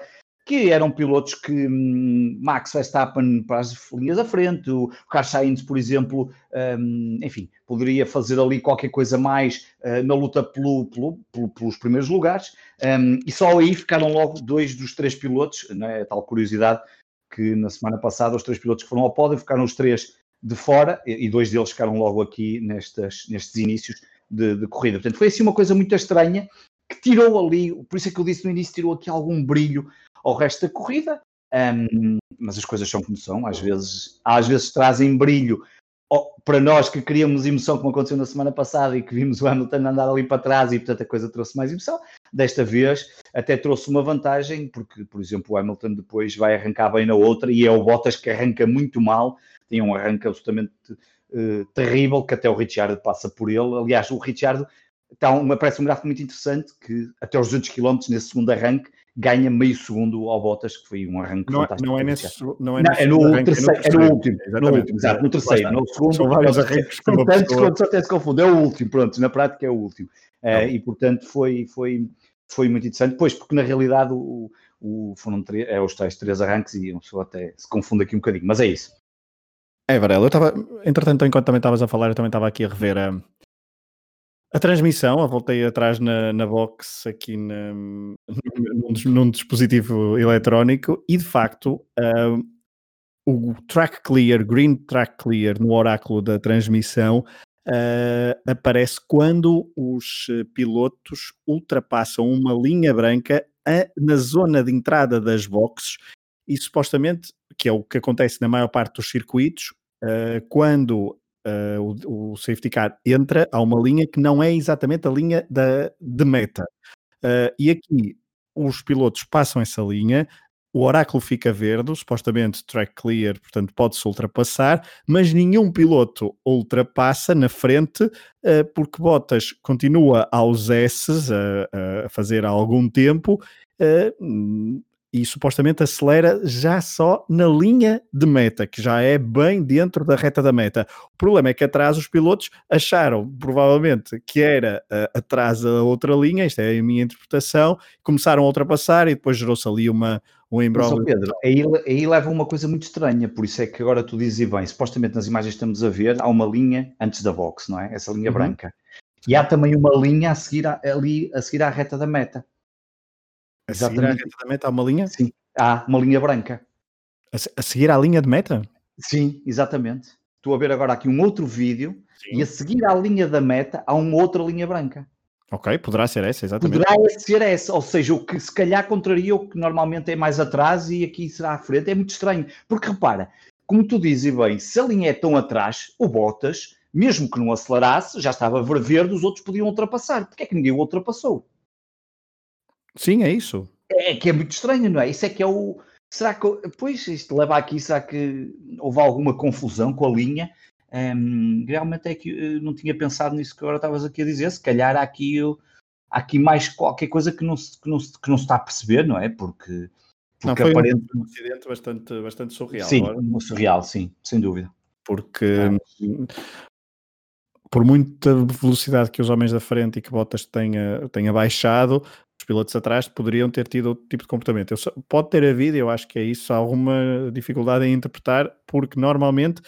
que eram pilotos que hum, Max Verstappen para as linhas da frente, o Carlos Sainz, por exemplo, hum, enfim, poderia fazer ali qualquer coisa mais uh, na luta pelo, pelo, pelo, pelos primeiros lugares, um, e só aí ficaram logo dois dos três pilotos, né, tal curiosidade que na semana passada os três pilotos que foram ao pódio ficaram os três de fora e dois deles ficaram logo aqui nestas, nestes inícios de, de corrida. Portanto, foi assim uma coisa muito estranha que tirou ali, por isso é que eu disse no início, tirou aqui algum brilho ao resto da corrida. Um, mas as coisas são como são, às vezes, às vezes trazem brilho para nós que queríamos emoção, como aconteceu na semana passada e que vimos o Hamilton andar ali para trás e portanto a coisa trouxe mais emoção. Desta vez até trouxe uma vantagem, porque, por exemplo, o Hamilton depois vai arrancar bem na outra e é o Bottas que arranca muito mal, tem um arranque absolutamente uh, terrível que até o Richard passa por ele. Aliás, o Richard está uma, parece um gráfico muito interessante que até os 200 km nesse segundo arranque ganha meio segundo ao Bottas, que foi um arranque não, é- fantástico. Não é nesse, não é, não, é no, arranque, terceiro, é no, é no último, no último, exato, no terceiro, no segundo. São vários arranques que tantos até se confunde, é o último, pronto, na prática é o último. Uh, e portanto foi, foi, foi muito interessante, pois, porque na realidade o, o, foram três, é os tais três arranques e uma pessoa até se confunde aqui um bocadinho, mas é isso. É, Varela, eu estava, entretanto, enquanto também estavas a falar, eu também estava aqui a rever a, a transmissão, eu voltei atrás na, na box aqui na, num, num, dispositivo eletrónico e de facto uh, o track clear, green track clear no oráculo da transmissão uh, aparece quando os pilotos ultrapassam uma linha branca a, na zona de entrada das boxes e supostamente, que é o que acontece na maior parte dos circuitos, uh, quando uh, o, o, safety car entra a uma linha que não é exatamente a linha da, de meta. Uh, e aqui os pilotos passam essa linha, o oráculo fica verde, supostamente track clear, portanto pode-se ultrapassar, mas nenhum piloto ultrapassa na frente, uh, porque Bottas continua aos S a, a fazer há algum tempo. Uh, e supostamente acelera já só na linha de meta, que já é bem dentro da reta da meta. O problema é que atrás os pilotos acharam, provavelmente, que era uh, atrás da outra linha, isto é a minha interpretação, começaram a ultrapassar e depois gerou-se ali uma, um embrólio. Pedro, aí, aí leva uma coisa muito estranha, por isso é que agora tu dizes bem, supostamente nas imagens que estamos a ver, há uma linha antes da box, não é? Essa linha uhum. branca. E há também uma linha a seguir a, ali a seguir à reta da meta. A seguir à reta da meta há uma linha? Sim, há uma linha branca. A, a seguir à linha de meta? Sim, exatamente. Estou a ver agora aqui um outro vídeo Sim. e a seguir à linha da meta há uma outra linha branca. Ok, poderá ser essa, exatamente. Poderá ser essa, ou seja, o que se calhar contraria o que normalmente é mais atrás e aqui será à frente. É muito estranho, porque repara, como tu dizes bem, se a linha é tão atrás, o Bottas, mesmo que não acelerasse, já estava verde, os outros podiam ultrapassar. Porque é que ninguém o ultrapassou? Sim, é isso. É que é muito estranho, não é? Isso é que é o. Será que. Pois, isto leva aqui, será que houve alguma confusão com a linha? Um, realmente é que eu não tinha pensado nisso que agora estavas aqui a dizer. Se calhar há aqui, há aqui mais qualquer coisa que não, se, que, não se, que não se está a perceber, não é? Porque, porque não, foi aparente... um incidente bastante, bastante surreal. Sim, agora. surreal, sim, sem dúvida. Porque por muita velocidade que os homens da frente e que Bottas tenha, tenha baixado, os pilotos atrás poderiam ter tido outro tipo de comportamento. Eu, pode ter havido, eu acho que é isso, alguma dificuldade em interpretar, porque normalmente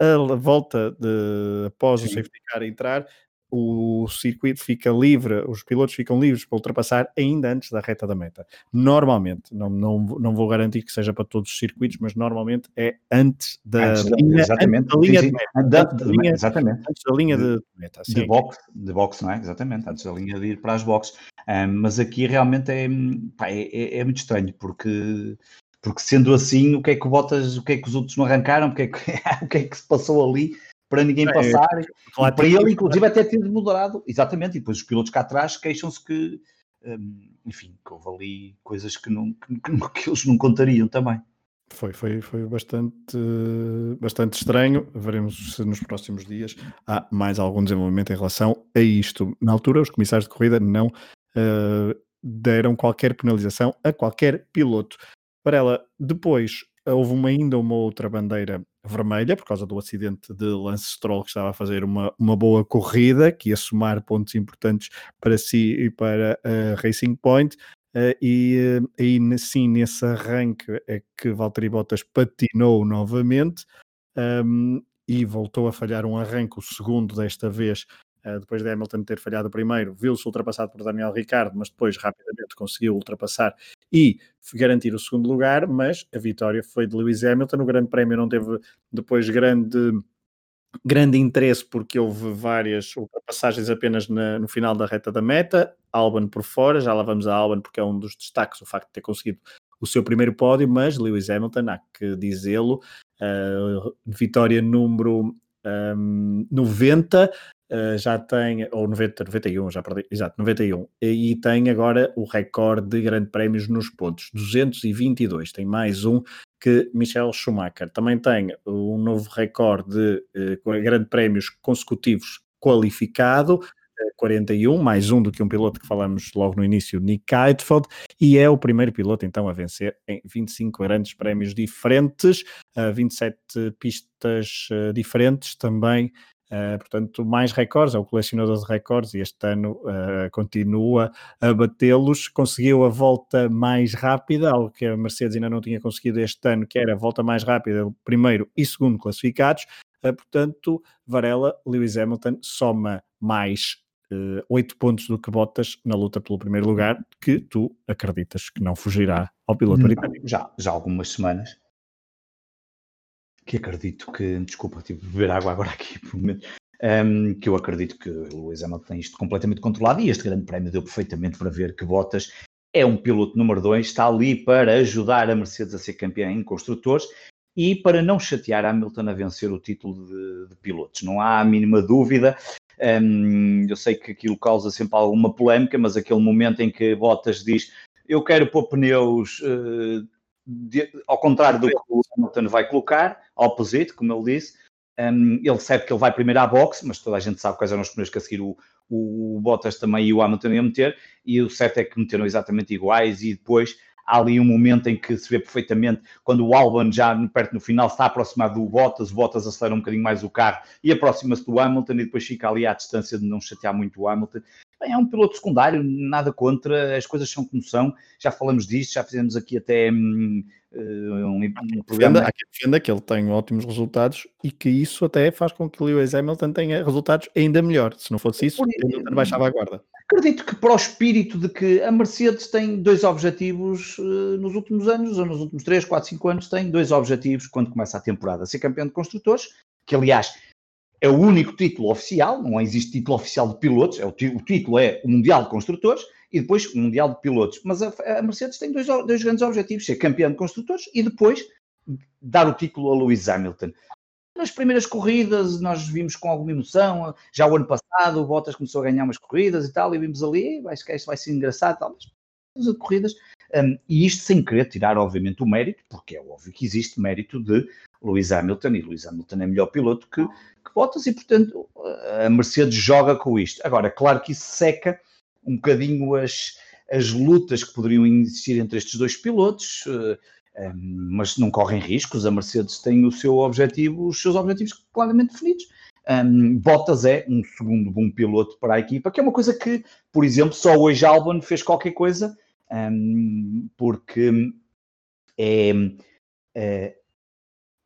a volta de, após Sim. o safety car entrar, o circuito fica livre, os pilotos ficam livres para ultrapassar ainda antes da reta da meta. Normalmente, não, não, não vou garantir que seja para todos os circuitos, mas normalmente é antes da antes linha, exatamente. Antes da linha de meta. Da, antes, da linha, exatamente. antes da linha de, de meta. De box, de box, não é? Exatamente, antes da linha de ir para as boxes. Um, mas aqui realmente é, pá, é, é, é muito estranho, porque porque sendo assim, o que é que o Bottas, o que é que os outros não arrancaram, o que é que, o que, é que se passou ali para ninguém é, passar, claro, para ele inclusive até ter moderado, exatamente, e depois os pilotos cá atrás queixam-se que, hum, enfim, que houve ali coisas que, não, que, que, eles não contariam também. Foi, foi, foi bastante, bastante estranho. Veremos se nos próximos dias há mais algum desenvolvimento em relação a isto. Na altura, os comissários de corrida não uh, deram qualquer penalização a qualquer piloto para ela. Depois houve uma, ainda uma outra bandeira vermelha por causa do acidente de Lance Stroll que estava a fazer uma, uma boa corrida, que ia somar pontos importantes para si e para a Racing Point. Uh, e uh, aí sim, nesse arranque é que Valtteri Bottas patinou novamente um, e voltou a falhar um arranque, o segundo desta vez, uh, depois de Hamilton ter falhado o primeiro, viu-se ultrapassado por Daniel Ricciardo, mas depois rapidamente conseguiu ultrapassar e garantir o segundo lugar, mas a vitória foi de Lewis Hamilton. O Grande Prémio não teve depois grande grande interesse porque houve várias ultrapassagens apenas na, no final da reta da meta, Albon por fora, já lá vamos a Albon porque é um dos destaques o facto de ter conseguido o seu primeiro pódio, mas Lewis Hamilton, há que dizê-lo, uh, vitória número um, 90, Uh, já tem, ou 90, 91, já perdi, exato, 91, e, tem agora o recorde de grandes prémios nos pontos, 222, tem mais um que Michel Schumacher. Também tem um novo recorde de uh, grandes prémios consecutivos qualificado, uh, eh, 41, mais um do que um piloto que falamos logo no início, Nick Heidfeld, e é o primeiro piloto então a vencer em 25 grandes prémios diferentes, 27 pistas diferentes também Uh, portanto, mais recordes, é o colecionador de recordes e este ano uh, continua a batê-los. Conseguiu a volta mais rápida, algo que a Mercedes ainda não tinha conseguido este ano, que era a volta mais rápida, primeiro e segundo classificados. Uh, portanto, Varela, Lewis Hamilton soma mais oito pontos do que Bottas na luta pelo primeiro lugar, que tu acreditas que não fugirá ao piloto britânico. Já, já há algumas semanas que acredito que, desculpa, tive de beber água agora aqui por um momento, um, que eu acredito que o Lewis Hamilton tem isto completamente controlado e este grande prémio deu perfeitamente para ver que Bottas é um piloto número 2, está ali para ajudar a Mercedes a ser campeã em construtores e para não chatear Hamilton a vencer o título de, de pilotos. Não há a mínima dúvida. Um, eu sei que aquilo causa sempre alguma polémica, mas aquele momento em que Bottas diz eu quero pôr pneus uh, de, ao contrário do que o Hamilton vai colocar, opposite, como ele disse, um, ele sabe que ele vai primeiro à boxe, mas toda a gente sabe quais eram os pneus que a seguir o, o, o Bottas também e o Hamilton iam meter, e o certo é que meteram exatamente iguais, e depois há ali um momento em que se vê perfeitamente quando o Albon já perto no final está aproximado do Bottas, o Bottas acelera um bocadinho mais o carro e aproxima-se do Hamilton e depois fica ali à distância de não chatear muito o Hamilton é um piloto secundário, nada contra, as coisas são como são, já falamos disto, já fizemos aqui até hum, eh, um, um programa. Há quem defenda que ele tem ótimos resultados e que isso até faz com que Lewis Hamilton tenha resultados ainda melhor. Se não fosse isso, Hamilton baixava a guarda. Acredito que para o espírito de que a Mercedes tem dois objetivos uh, nos últimos anos, ou nos últimos 3, 4, 5 anos, tem dois objetivos quando começa a temporada. Ser campeão de construtores, que aliás é o único título oficial, não existe título oficial de pilotos, é o, o, título é o Mundial de Construtores e depois o Mundial de Pilotos. Mas a, a Mercedes tem dois, dois, grandes objetivos, ser campeão de construtores e depois dar o título a Lewis Hamilton. Nas primeiras corridas nós vimos com alguma emoção, já o ano passado o Bottas começou a ganhar umas corridas e tal, e vimos ali, acho que isto vai ser engraçado tal, mas corridas, um, e isto sem querer tirar obviamente o mérito, porque é óbvio que existe mérito de Lewis Hamilton, e Lewis Hamilton é melhor piloto que, que Bottas, e portanto a Mercedes joga com isto. Agora, claro que isso seca um bocadinho as, as lutas que poderiam existir entre estes dois pilotos, eh, um, mas não correm riscos. A Mercedes tem o seu objetivo, os seus objetivos claramente definidos. Um, Bottas é um segundo bom piloto para a equipa, que é uma coisa que, por exemplo, só hoje Albon fez qualquer coisa, porque é, é,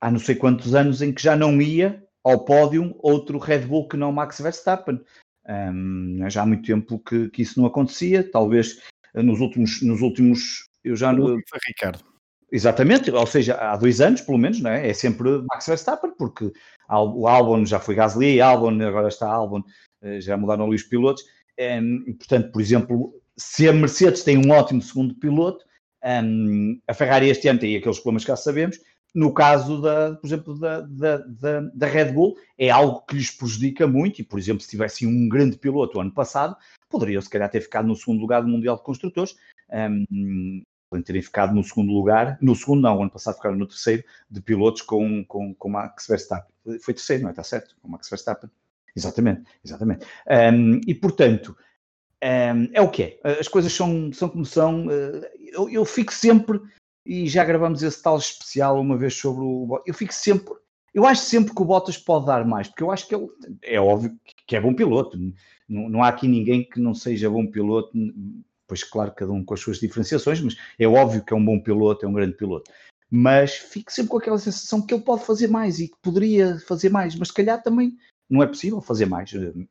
há não sei quantos anos em que já não ia ao pódio outro Red Bull que não Max Verstappen. Um, já há muito tempo que, que, isso não acontecia, talvez nos últimos, nos últimos eu já. Ricardo. Exatamente, ou seja, há dois anos, pelo menos, não é? é sempre Max Verstappen, porque o Albon já foi Gasly, Albon agora está Albon, eh, já mudaram ali os pilotos, e, portanto, por exemplo, se a Mercedes tem um ótimo segundo piloto, um, a Ferrari este ano tem aqueles problemas que já sabemos, no caso, da, por exemplo, da, da, da, da, Red Bull, é algo que lhes prejudica muito. E, por exemplo, se tivessem um grande piloto ano passado, poderiam, se calhar, ter ficado no segundo lugar do Mundial de Construtores. Um, terem ficado no segundo lugar, no segundo não, ano passado ficaram no terceiro, de pilotos com, com, com Max Verstappen. Foi terceiro, não é? Está certo? Com Max Verstappen. Exatamente, exatamente. Um, e, portanto, um, é o que é. As coisas são, são como são. Eu, eu fico sempre e já gravamos esse tal especial uma vez sobre o. Eu fico sempre. Eu acho sempre que o Bottas pode dar mais, porque eu acho que ele é óbvio que é bom piloto. Não, não há aqui ninguém que não seja bom piloto, pois claro, cada um com as suas diferenciações, mas é óbvio que é um bom piloto, é um grande piloto. Mas fico sempre com aquela sensação que ele pode fazer mais e que poderia fazer mais, mas se calhar também não é possível fazer mais.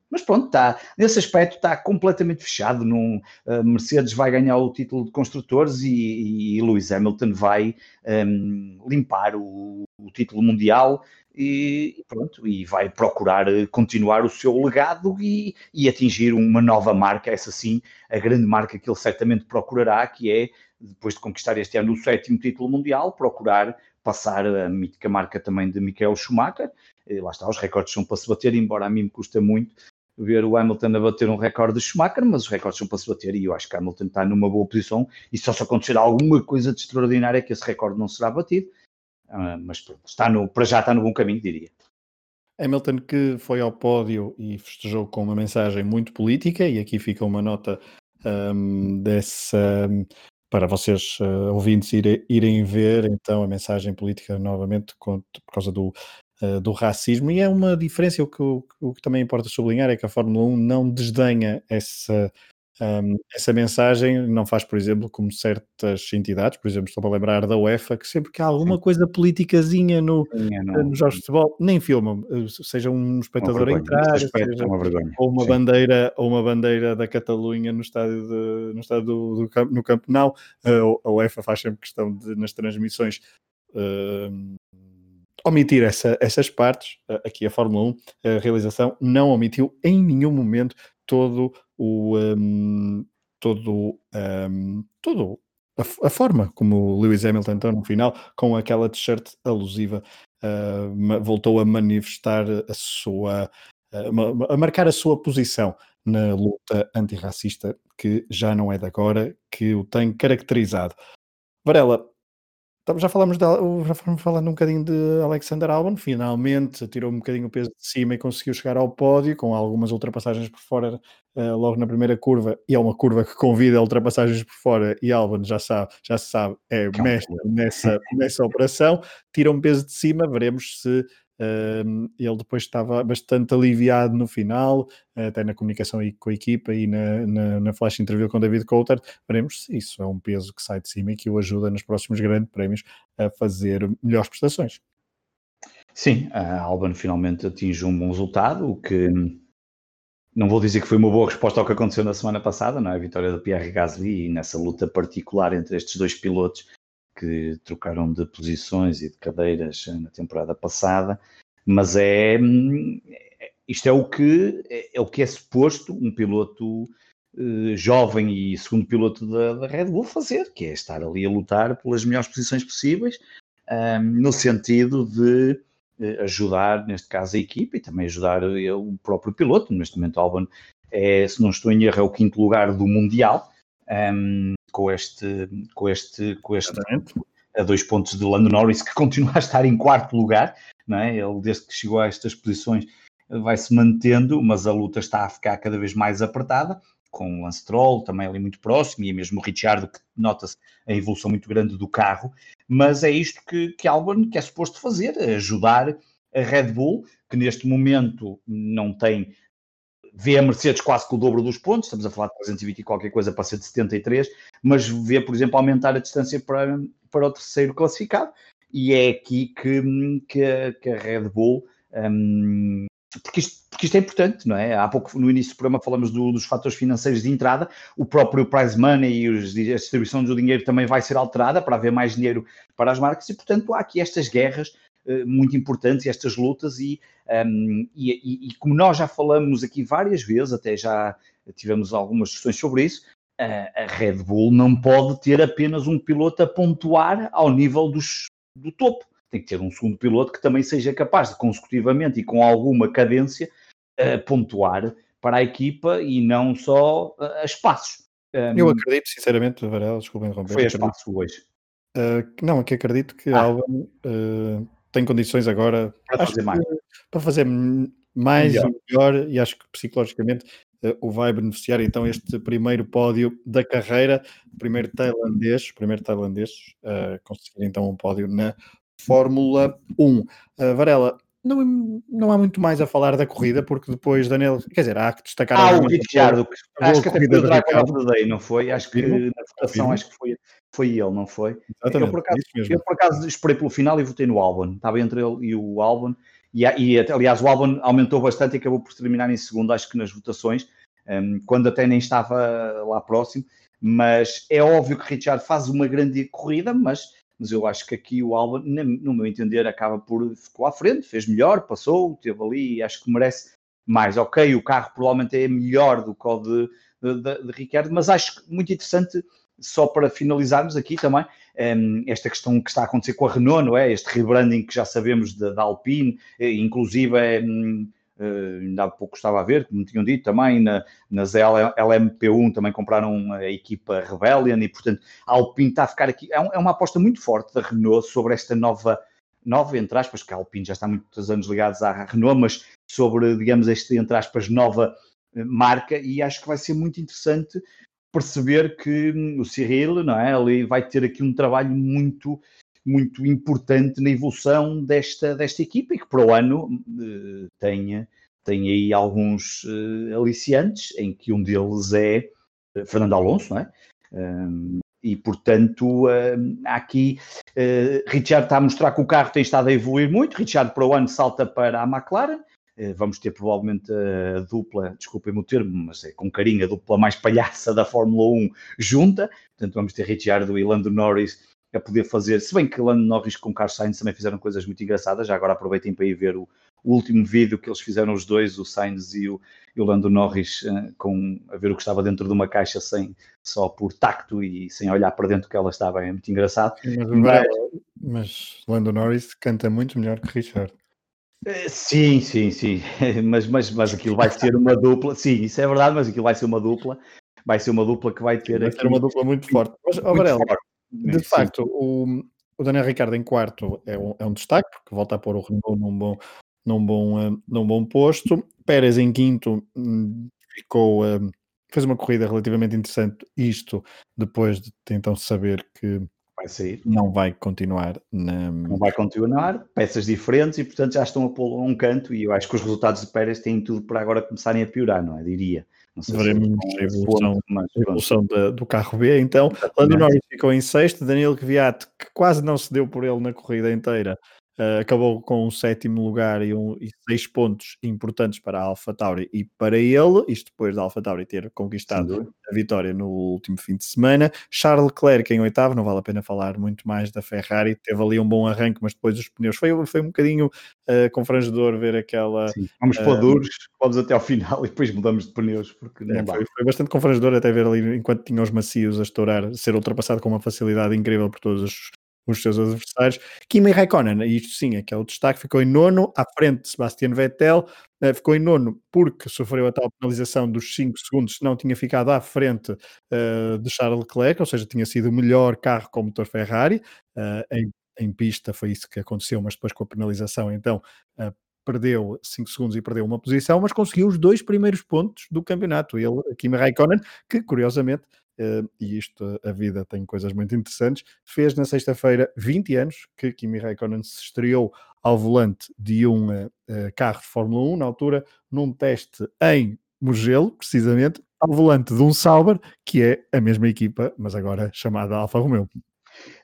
Mas pronto, está, nesse aspecto está completamente fechado. Num, uh, Mercedes vai ganhar o título de construtores e, e Lewis Hamilton vai um, limpar o, o, título mundial e, pronto, e vai procurar continuar o seu legado e, e atingir uma nova marca, essa sim, a grande marca que ele certamente procurará, que é, depois de conquistar este ano o sétimo título mundial, procurar passar a mítica marca também de Michael Schumacher, lá está, os recordes são para se bater, embora a mim me custa muito ver o Hamilton a bater um recorde de Schumacher, mas os recordes são para se bater e eu acho que Hamilton está numa boa posição e só se acontecer alguma coisa de extraordinária que esse recorde não será batido, uh, mas pronto, está no, para já está no bom caminho, diria. Hamilton que foi ao pódio e festejou com uma mensagem muito política e aqui fica uma nota um, dessa para vocês uh, ouvintes irem, irem ver então a mensagem política novamente por causa do eh, do racismo, e é uma diferença, o que, o, o que também importa sublinhar é que a Fórmula 1 não desdenha essa, um, essa mensagem, não faz, por exemplo, como certas entidades, por exemplo, estou para lembrar da UEFA, que sempre que há alguma coisa politicazinha no, é, no nos jogos de futebol, nem filmam, eh, seja um espectador a entrar, seja, uma ou uma bandeira, ou uma bandeira da Catalunha no estádio, de, no, estádio do, do campo, no campo, não, a UEFA faz sempre questão de, nas transmissões uh, omitir essa, essas partes. Aqui a Fórmula 1, a realização, não omitiu em nenhum momento todo o. Um, todo, um, todo a, a, forma como o Lewis Hamilton no final, com aquela t-shirt alusiva, uh, voltou a manifestar a sua. Uh, a marcar a sua posição na luta antirracista, que já não é de agora, que o tem caracterizado. Varela, já falámos de, já fomos falando um bocadinho de Alexander Albon, finalmente tirou um bocadinho o peso de cima e conseguiu chegar ao pódio com algumas ultrapassagens por fora uh, logo na primeira curva, e é uma curva que convida a ultrapassagens por fora e Albon já sabe, já se sabe, é mestre nessa, nessa operação, tira um peso de cima, veremos se ele depois estava bastante aliviado no final, até na comunicação com a equipa e na, na, na flash interview com David Coulter. Veremos se isso é um peso que sai de cima e que o ajuda nos próximos grandes prémios a fazer melhores prestações. Sim, a Alban finalmente atinge um bom resultado, o que não vou dizer que foi uma boa resposta ao que aconteceu na semana passada, não é? A vitória do Pierre Gasly e nessa luta particular entre estes dois pilotos que trocaram de posições e de cadeiras na temporada passada, mas é isto é o que é, o que é suposto um piloto eh, jovem e segundo piloto da, da, Red Bull fazer, que é estar ali a lutar pelas melhores posições possíveis, um, no sentido de eh, ajudar, neste caso, a equipa e também ajudar eh, o próprio piloto. Neste momento, Albon é, se não estou em erro, é o quinto lugar do Mundial, um, com este, com este, com este a dois pontos de Lando Norris, que continua a estar em quarto lugar, não é? Ele, desde que chegou a estas posições, vai se mantendo, mas a luta está a ficar cada vez mais apertada com o Lance Troll também ali muito próximo, e mesmo o Ricciardo, que nota-se a evolução muito grande do carro, mas é isto que, que Albon que é suposto fazer, ajudar a Red Bull, que neste momento não tem, vê a Mercedes quase com o dobro dos pontos, estamos a falar de 320 e qualquer coisa ser de 73, mas vê, por exemplo, aumentar a distância para, para o terceiro classificado, e é aqui que, que, que a Red Bull um, porque isto, porque isto é importante, não é? Há pouco no início do programa falamos do, dos fatores financeiros de entrada, o próprio prize money e os, a distribuição do dinheiro também vai ser alterada para haver mais dinheiro para as marcas e, portanto, há aqui estas guerras muito importantes, estas lutas e, um, e, e, e, como nós já falamos aqui várias vezes, até já tivemos algumas discussões sobre isso, uh, a Red Bull não pode ter apenas um piloto a pontuar ao nível dos, do topo tem que ter um segundo piloto que também seja capaz de consecutivamente e com alguma cadência uh, pontuar para a equipa e não só uh, a espaços. Um, eu acredito, sinceramente, Varela, desculpa interromper. Foi a espaço hoje. Uh, não, que acredito que ah. Uh, tem condições agora para fazer mais. Para fazer mais melhor. e melhor, e acho que psicologicamente uh, o vai beneficiar então este primeiro pódio da carreira, primeiro tailandês, primeiro tailandês, conseguir então um pódio na Fórmula 1. Uh, Varela, não, não há muito mais a falar da corrida, porque depois Daniel, quer dizer, há que destacar. Ah, o Ricciardo, acho que até foi o Drive of the Day, não foi? Acho que na votação acho que foi, foi ele, não foi? Exatamente, eu, por acaso, eu por acaso esperei pelo final e votei no Albon, estava entre ele e o Albon, e, e aliás o Albon aumentou bastante e acabou por terminar em segundo, acho que nas votações, um, quando até nem estava lá próximo, mas é óbvio que Richard faz uma grande corrida, mas mas eu acho que aqui o Alba, no meu entender, acaba por ficou à frente, fez melhor, passou, teve ali e acho que merece mais. Ok, o carro provavelmente é melhor do que o de, de, de, de Ricardo, mas acho muito interessante, só para finalizarmos aqui também, um, esta questão que está a acontecer com a Renault, não é? Este rebranding que já sabemos da Alpine, eh, inclusive é. Um, Uh, ainda há pouco estava a ver, como tinham dito também, na, nas LMP1 também compraram a equipa Rebellion e, portanto, a Alpine está a ficar aqui. É, um, é, uma aposta muito forte da Renault sobre esta nova, nova, entre aspas, que a Alpine já está há muitos anos ligados à Renault, mas sobre, digamos, este, entre aspas, nova eh, marca e acho que vai ser muito interessante perceber que hum, o Cyril, não é? Ele vai ter aqui um trabalho muito muito importante na evolução desta, desta equipa e que para o ano uh, tenha, tenha aí alguns uh, aliciantes, em que um deles é uh, Fernando Alonso, não é? Um, e portanto aqui Richard está a mostrar que o carro tem estado a evoluir muito. Richard para o ano salta para a McLaren. Vamos ter provavelmente a dupla, desculpem-me o termo, mas é com carinho, a dupla mais palhaça da Fórmula 1 junta. Portanto, vamos ter Richard e Lando Norris a poder fazer, se bem que Lando Norris com Carlos Sainz também fizeram coisas muito engraçadas, já agora aproveitem para ir ver o, o último vídeo que eles fizeram os dois, o Sainz e o, e o Lando Norris, uh, com, a ver o que estava dentro de uma caixa sem, só por tacto e sem olhar para dentro que ela estava, é muito engraçado. Mas, mas, mas Lando Norris canta muito melhor que Richard. Eh, sim, sim, sim, mas, mas, mas aquilo vai ser uma dupla, sim, isso é verdade, mas aquilo vai ser uma dupla, vai ser uma dupla que vai ter vai aqui... uma dupla muito forte. Mas, oh, Varela, forte. De Sim. facto, o, o Daniel Ricardo em quarto é um, é um destaque, porque volta a pôr o Renault num bom, num bom, uh, num bom posto. Pérez em quinto um, ficou, uh, fez uma corrida relativamente interessante, isto depois de então saber que vai sair. Não vai continuar na. Não vai continuar, peças diferentes e, portanto, já estão a a um canto. E eu acho que os resultados de Pérez têm tudo para agora começarem a piorar, não é? Diria. Sei Veremos se a evolução, ponto, a evolução do carro B. Então, Lando Norris ficou em sexto, Daniel Kvyat, que quase não se deu por ele na corrida inteira, Uh, acabou com um sétimo lugar e, um, e, seis pontos importantes para a Alpha Tauri e para ele, isto depois da Alpha Tauri ter conquistado a vitória no último fim de semana. Charles Leclerc em oitavo, não vale a pena falar muito mais da Ferrari, teve ali um bom arranque, mas depois os pneus foi, foi um bocadinho uh, confrangedor ver aquela. Sim, vamos uh, para duros, vamos até ao final e depois mudamos de pneus, porque é, foi, foi, bastante confrangedor até ver ali enquanto tinha os macios a estourar, ser ultrapassado com uma facilidade incrível por todos os os seus adversários. Kimi Raikkonen, isto sim que o destaque, ficou em nono, à frente de Sebastian Vettel, uh, ficou em nono porque sofreu a tal penalização dos 5 segundos, não tinha ficado à frente uh, de Charles Leclerc, ou seja, tinha sido o melhor carro com motor Ferrari, uh, em, em, pista foi isso que aconteceu, mas depois com a penalização, então perdeu 5 segundos e perdeu uma posição, mas conseguiu os dois primeiros pontos do campeonato. Ele, Kimi Raikkonen, que curiosamente Uh, e isto, a vida tem coisas muito interessantes, fez na sexta-feira 20 anos que Kimi Raikkonen se estreou ao volante de um uh, carro de Fórmula 1, na altura, num teste em Mugello, precisamente, ao volante de um Sauber, que é a mesma equipa, mas agora chamada Alfa Romeo.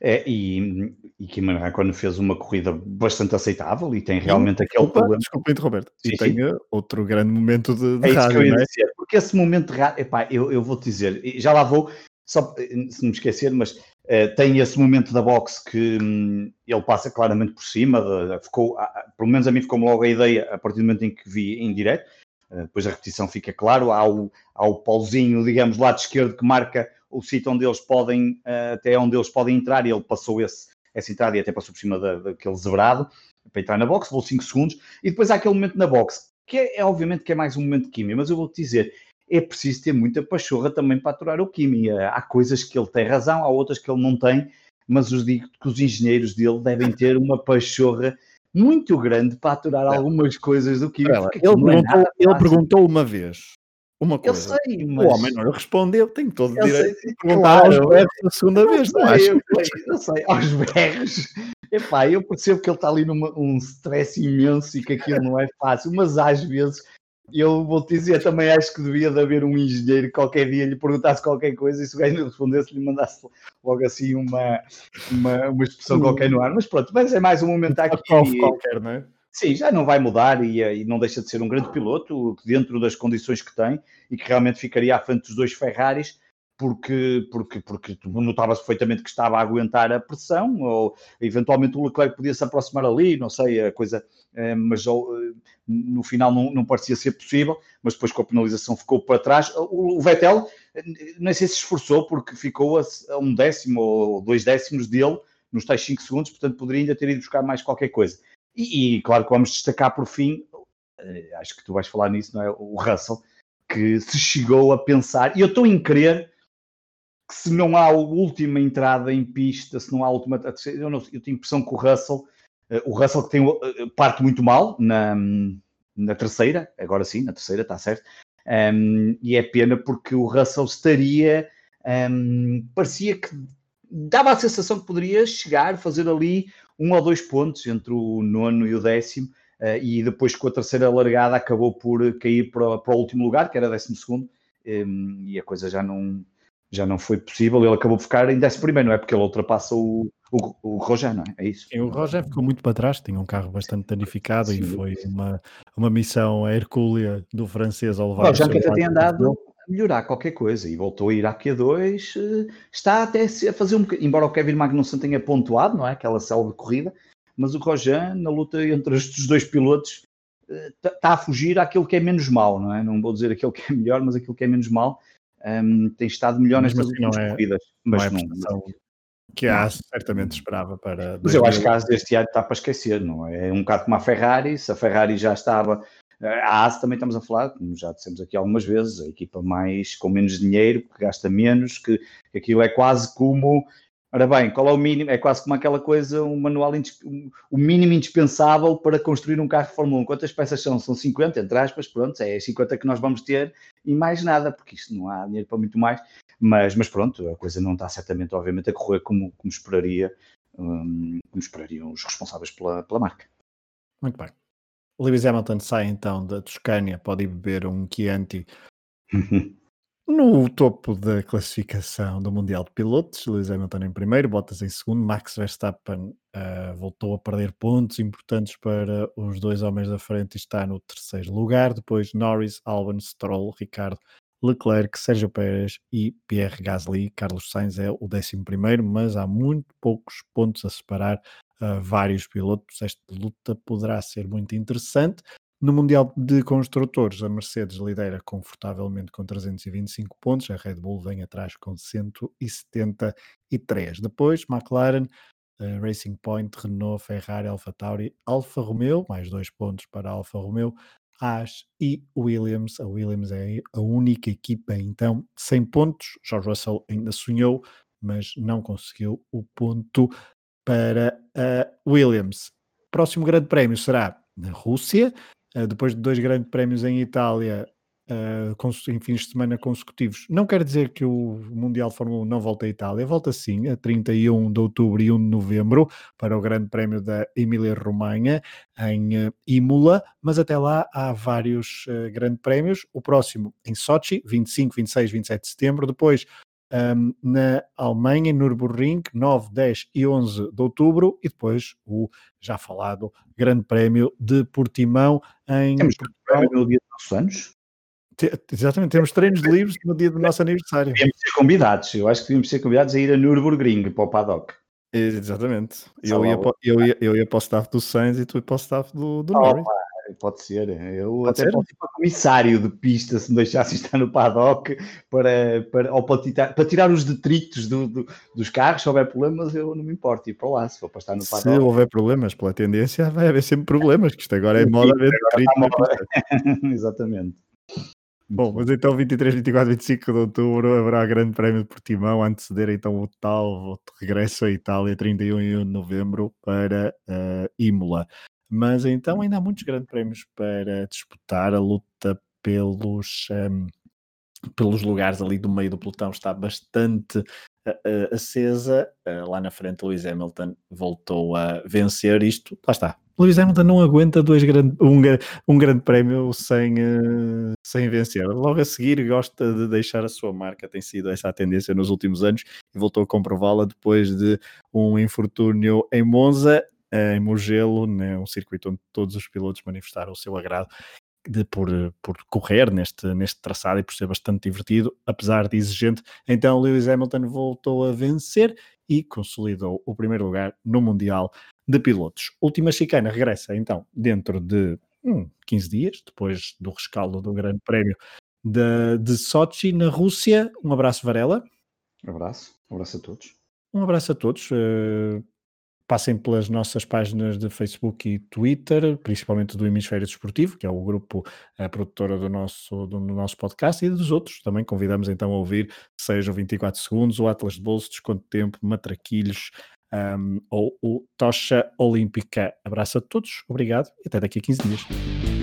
É, e, e Kimi Raikkonen fez uma corrida bastante aceitável e tem realmente aquele desculpa, problema. Desculpa Roberto. E sim, tem sim. outro grande momento de, de é rádio, é? Dizer, porque esse momento de rádio, epá, eu, eu vou-te dizer, já lá vou, só se me esquecer, mas uh, tem esse momento da box que um, ele passa claramente por cima, de, de, ficou, pelo menos a mim ficou-me logo a ideia a partir do momento em que vi em direto, uh, depois a repetição fica claro, há o, há o pauzinho, digamos, lado esquerdo que marca o sítio onde eles podem, uh, até onde eles podem entrar, e ele passou esse, essa entrada e até passou por cima da, daquele zebrado para entrar na box, levou 5 segundos, e depois há aquele momento na box, que é, é obviamente que é mais um momento de química, mas eu vou-te dizer, é preciso ter muita pachorra também para aturar o Kimi. Há coisas que ele tem razão, há outras que ele não tem, mas os digo que os engenheiros dele devem ter uma pachorra muito grande para aturar algumas coisas do Kimi. Ele, perguntou, é ele perguntou uma vez uma coisa. Eu sei, mas... O homem não respondeu, tenho todo o direito de perguntar claro, aos berros a segunda eu vez, sei, não acho? Eu, eu sei, aos berros. Epá, eu percebo que ele está ali num stress imenso e que aquilo não é fácil, mas às vezes eu vou-te dizer, também acho que devia de haver um engenheiro que qualquer dia lhe perguntasse qualquer coisa e se o gajo lhe respondesse, lhe mandasse logo assim uma, uma, uma expressão qualquer no ar. Mas pronto, mas é mais um momento aqui. qualquer, não é? Sim, já não vai mudar e, e, não deixa de ser um grande piloto dentro das condições que tem e que realmente ficaria à frente dos dois Ferraris porque, porque, porque notava-se perfeitamente que estava a aguentar a pressão, ou eventualmente o Leclerc podia se aproximar ali, não sei, a coisa, eh, mas eh, no final não, não parecia ser possível, mas depois com a penalização ficou para trás. O, Vettel, eh, nem sei se esforçou, porque ficou a, a um décimo ou dois décimos dele nos tais 5 segundos, portanto poderia ainda ter ido buscar mais qualquer coisa. E, e, claro que vamos destacar por fim, acho que tu vais falar nisso, não é? O Russell, que se chegou a pensar, e eu estou em crer que se não há a última entrada em pista, se não há a última. Eu, não, eu tenho a impressão que o Russell, uh, o Russell que tem, uh, parte muito mal na, na terceira, agora sim, na terceira, está certo. Um, e é pena porque o Russell estaria. Um, parecia que dava a sensação que poderia chegar, fazer ali um ou dois pontos entre o nono e o décimo. Uh, e depois com a terceira largada acabou por cair para, para o último lugar, que era décimo segundo, um, e a coisa já não, já não foi possível, ele acabou por ficar em décimo primeiro, não é? Porque ele ultrapassa o, o, o Roger, não é? É isso. Sim, o Roger ficou muito para trás, tinha um carro bastante danificado Sim. e foi uma, uma missão hercúlea do francês ao levar. O Roger que até tem andado melhorar qualquer coisa e voltou a ir à Q2, eh, está até a fazer um bocadinho, embora o Kevin Magnussen tenha pontuado, não é? Aquela célula de corrida, mas o Roger, na luta entre os dois pilotos, está eh, a fugir àquilo que é menos mal, não é? Não vou dizer aquilo que é melhor, mas aquilo que é menos mal um, tem estado melhor nestas assim últimas é, corridas. Mas não, não que a AS certamente esperava para. Mas eu acho que a AS deste ano está para esquecer, não é? É um bocado como a Ferrari, se a Ferrari já estava. A AS também estamos a falar, como já dissemos aqui algumas vezes, a equipa mais com menos dinheiro, que gasta menos, que, que aquilo é quase como Ora bem, qual é o mínimo? É quase como aquela coisa, um manual, o mínimo indispensável para construir um carro de Fórmula 1. Quantas peças são? São 50, entre aspas, pronto, é 50 que nós vamos ter e mais nada, porque isto não há dinheiro para muito mais. mas, mas pronto, a coisa não está certamente, obviamente, a correr como, como esperaria, um, como esperariam os responsáveis pela, pela marca. Muito bem. Lewis Hamilton sai então da Toscânia, pode ir beber um Chianti no topo da classificação do Mundial de Pilotos. Lewis Hamilton em primeiro, Bottas em segundo, Max Verstappen uh, voltou a perder pontos importantes para os dois homens da frente e está no terceiro lugar. Depois Norris, Albon, Stroll, Ricardo, Leclerc, Sérgio Pérez e Pierre Gasly. Carlos Sainz é o décimo primeiro, mas há muito poucos pontos a separar uh, vários pilotos. Esta luta poderá ser muito interessante. No Mundial de Construtores, a Mercedes lidera confortavelmente com 325 pontos, a Red Bull vem atrás com 173. Depois, McLaren, uh, Racing Point, Renault, Ferrari, Alfa Tauri, Alfa Romeo, mais dois pontos para Alfa Romeo, Haas e Williams. A Williams é a única equipa, então, 100 pontos. George Russell ainda sonhou, mas não conseguiu o ponto para a Williams. Próximo grande prémio será na Rússia, eh, depois de dois grandes prémios em Itália, uh, em fins de semana consecutivos. Não quer dizer que o Mundial de Fórmula 1 não volta à Itália, volta sim, a 31 de outubro e 1 de novembro, para o Grande Prémio da Emília-Romanha, em uh, Imola, mas até lá há vários grandes prémios. O próximo em Sochi, 25, 26, 27 de setembro, depois um, na Alemanha, em Nürburgring, 9, 10 e 11 de outubro, e depois o já falado Grande Prémio de Portimão em Temos Portugal. no dia dos nossos anos? Exatamente, temos treinos livres no dia do nosso aniversário. Devíamos ser convidados, eu acho que devíamos ser convidados a ir a Nürburgring para o paddock. Exatamente. Eu ia, eu, ia, eu ia para o staff do Sainz e tu para o staff do, do Norris. Pode ser. Eu Pode até ser? posso ir para comissário de pista se me deixasse estar no paddock para, para, ou para, tirar, para tirar os detritos do, do, dos carros. Se houver problemas, eu não me importo ir para lá. Se for para estar no paddock. Se houver problemas, pela tendência, vai haver sempre problemas. Que isto agora é moda haver detritos. Exatamente. Bom, mas então 23, 24, 25 de outubro haverá grande prémio de Portimão, anteceder então o tal o regresso à Itália, 31 e 1 de novembro para uh, Imola. Mas então ainda há muitos grandes prémios para disputar. A luta pelos, um, pelos lugares ali do meio do pelotão está bastante uh, acesa. Uh, lá na frente, Lewis Hamilton voltou a vencer isto. Lá está. Lewis Hamilton não aguenta dois grande, um, um grande prémio sem, uh, sem vencer. Logo a seguir, gosta de deixar a sua marca. Tem sido essa a tendência nos últimos anos e voltou a comprová-la depois de um infortúnio em Monza em Mugello, né, um circuito onde todos os pilotos manifestaram o seu agrado de, por, por correr neste, neste traçado e por ser bastante divertido, apesar de exigente. Então Lewis Hamilton voltou a vencer e consolidou o primeiro lugar no Mundial de Pilotos. Última chicana regressa então dentro de hum, 15 dias, depois do rescaldo do Grande Prémio de, de Sochi, na Rússia. Um abraço, Varela. Um abraço, um abraço a todos. Um abraço a todos. Uh, passem pelas nossas páginas de Facebook e Twitter, principalmente do Hemisfério Desportivo, que é o grupo a produtora do nosso, do nosso podcast, e dos outros. Também convidamos então a ouvir, seja o 24 Segundos, o Atlas de Bolso, Desconto de Tempo, Matraquilhos um, ou o Tocha Olímpica. Abraço a todos, obrigado e até daqui a 15 dias.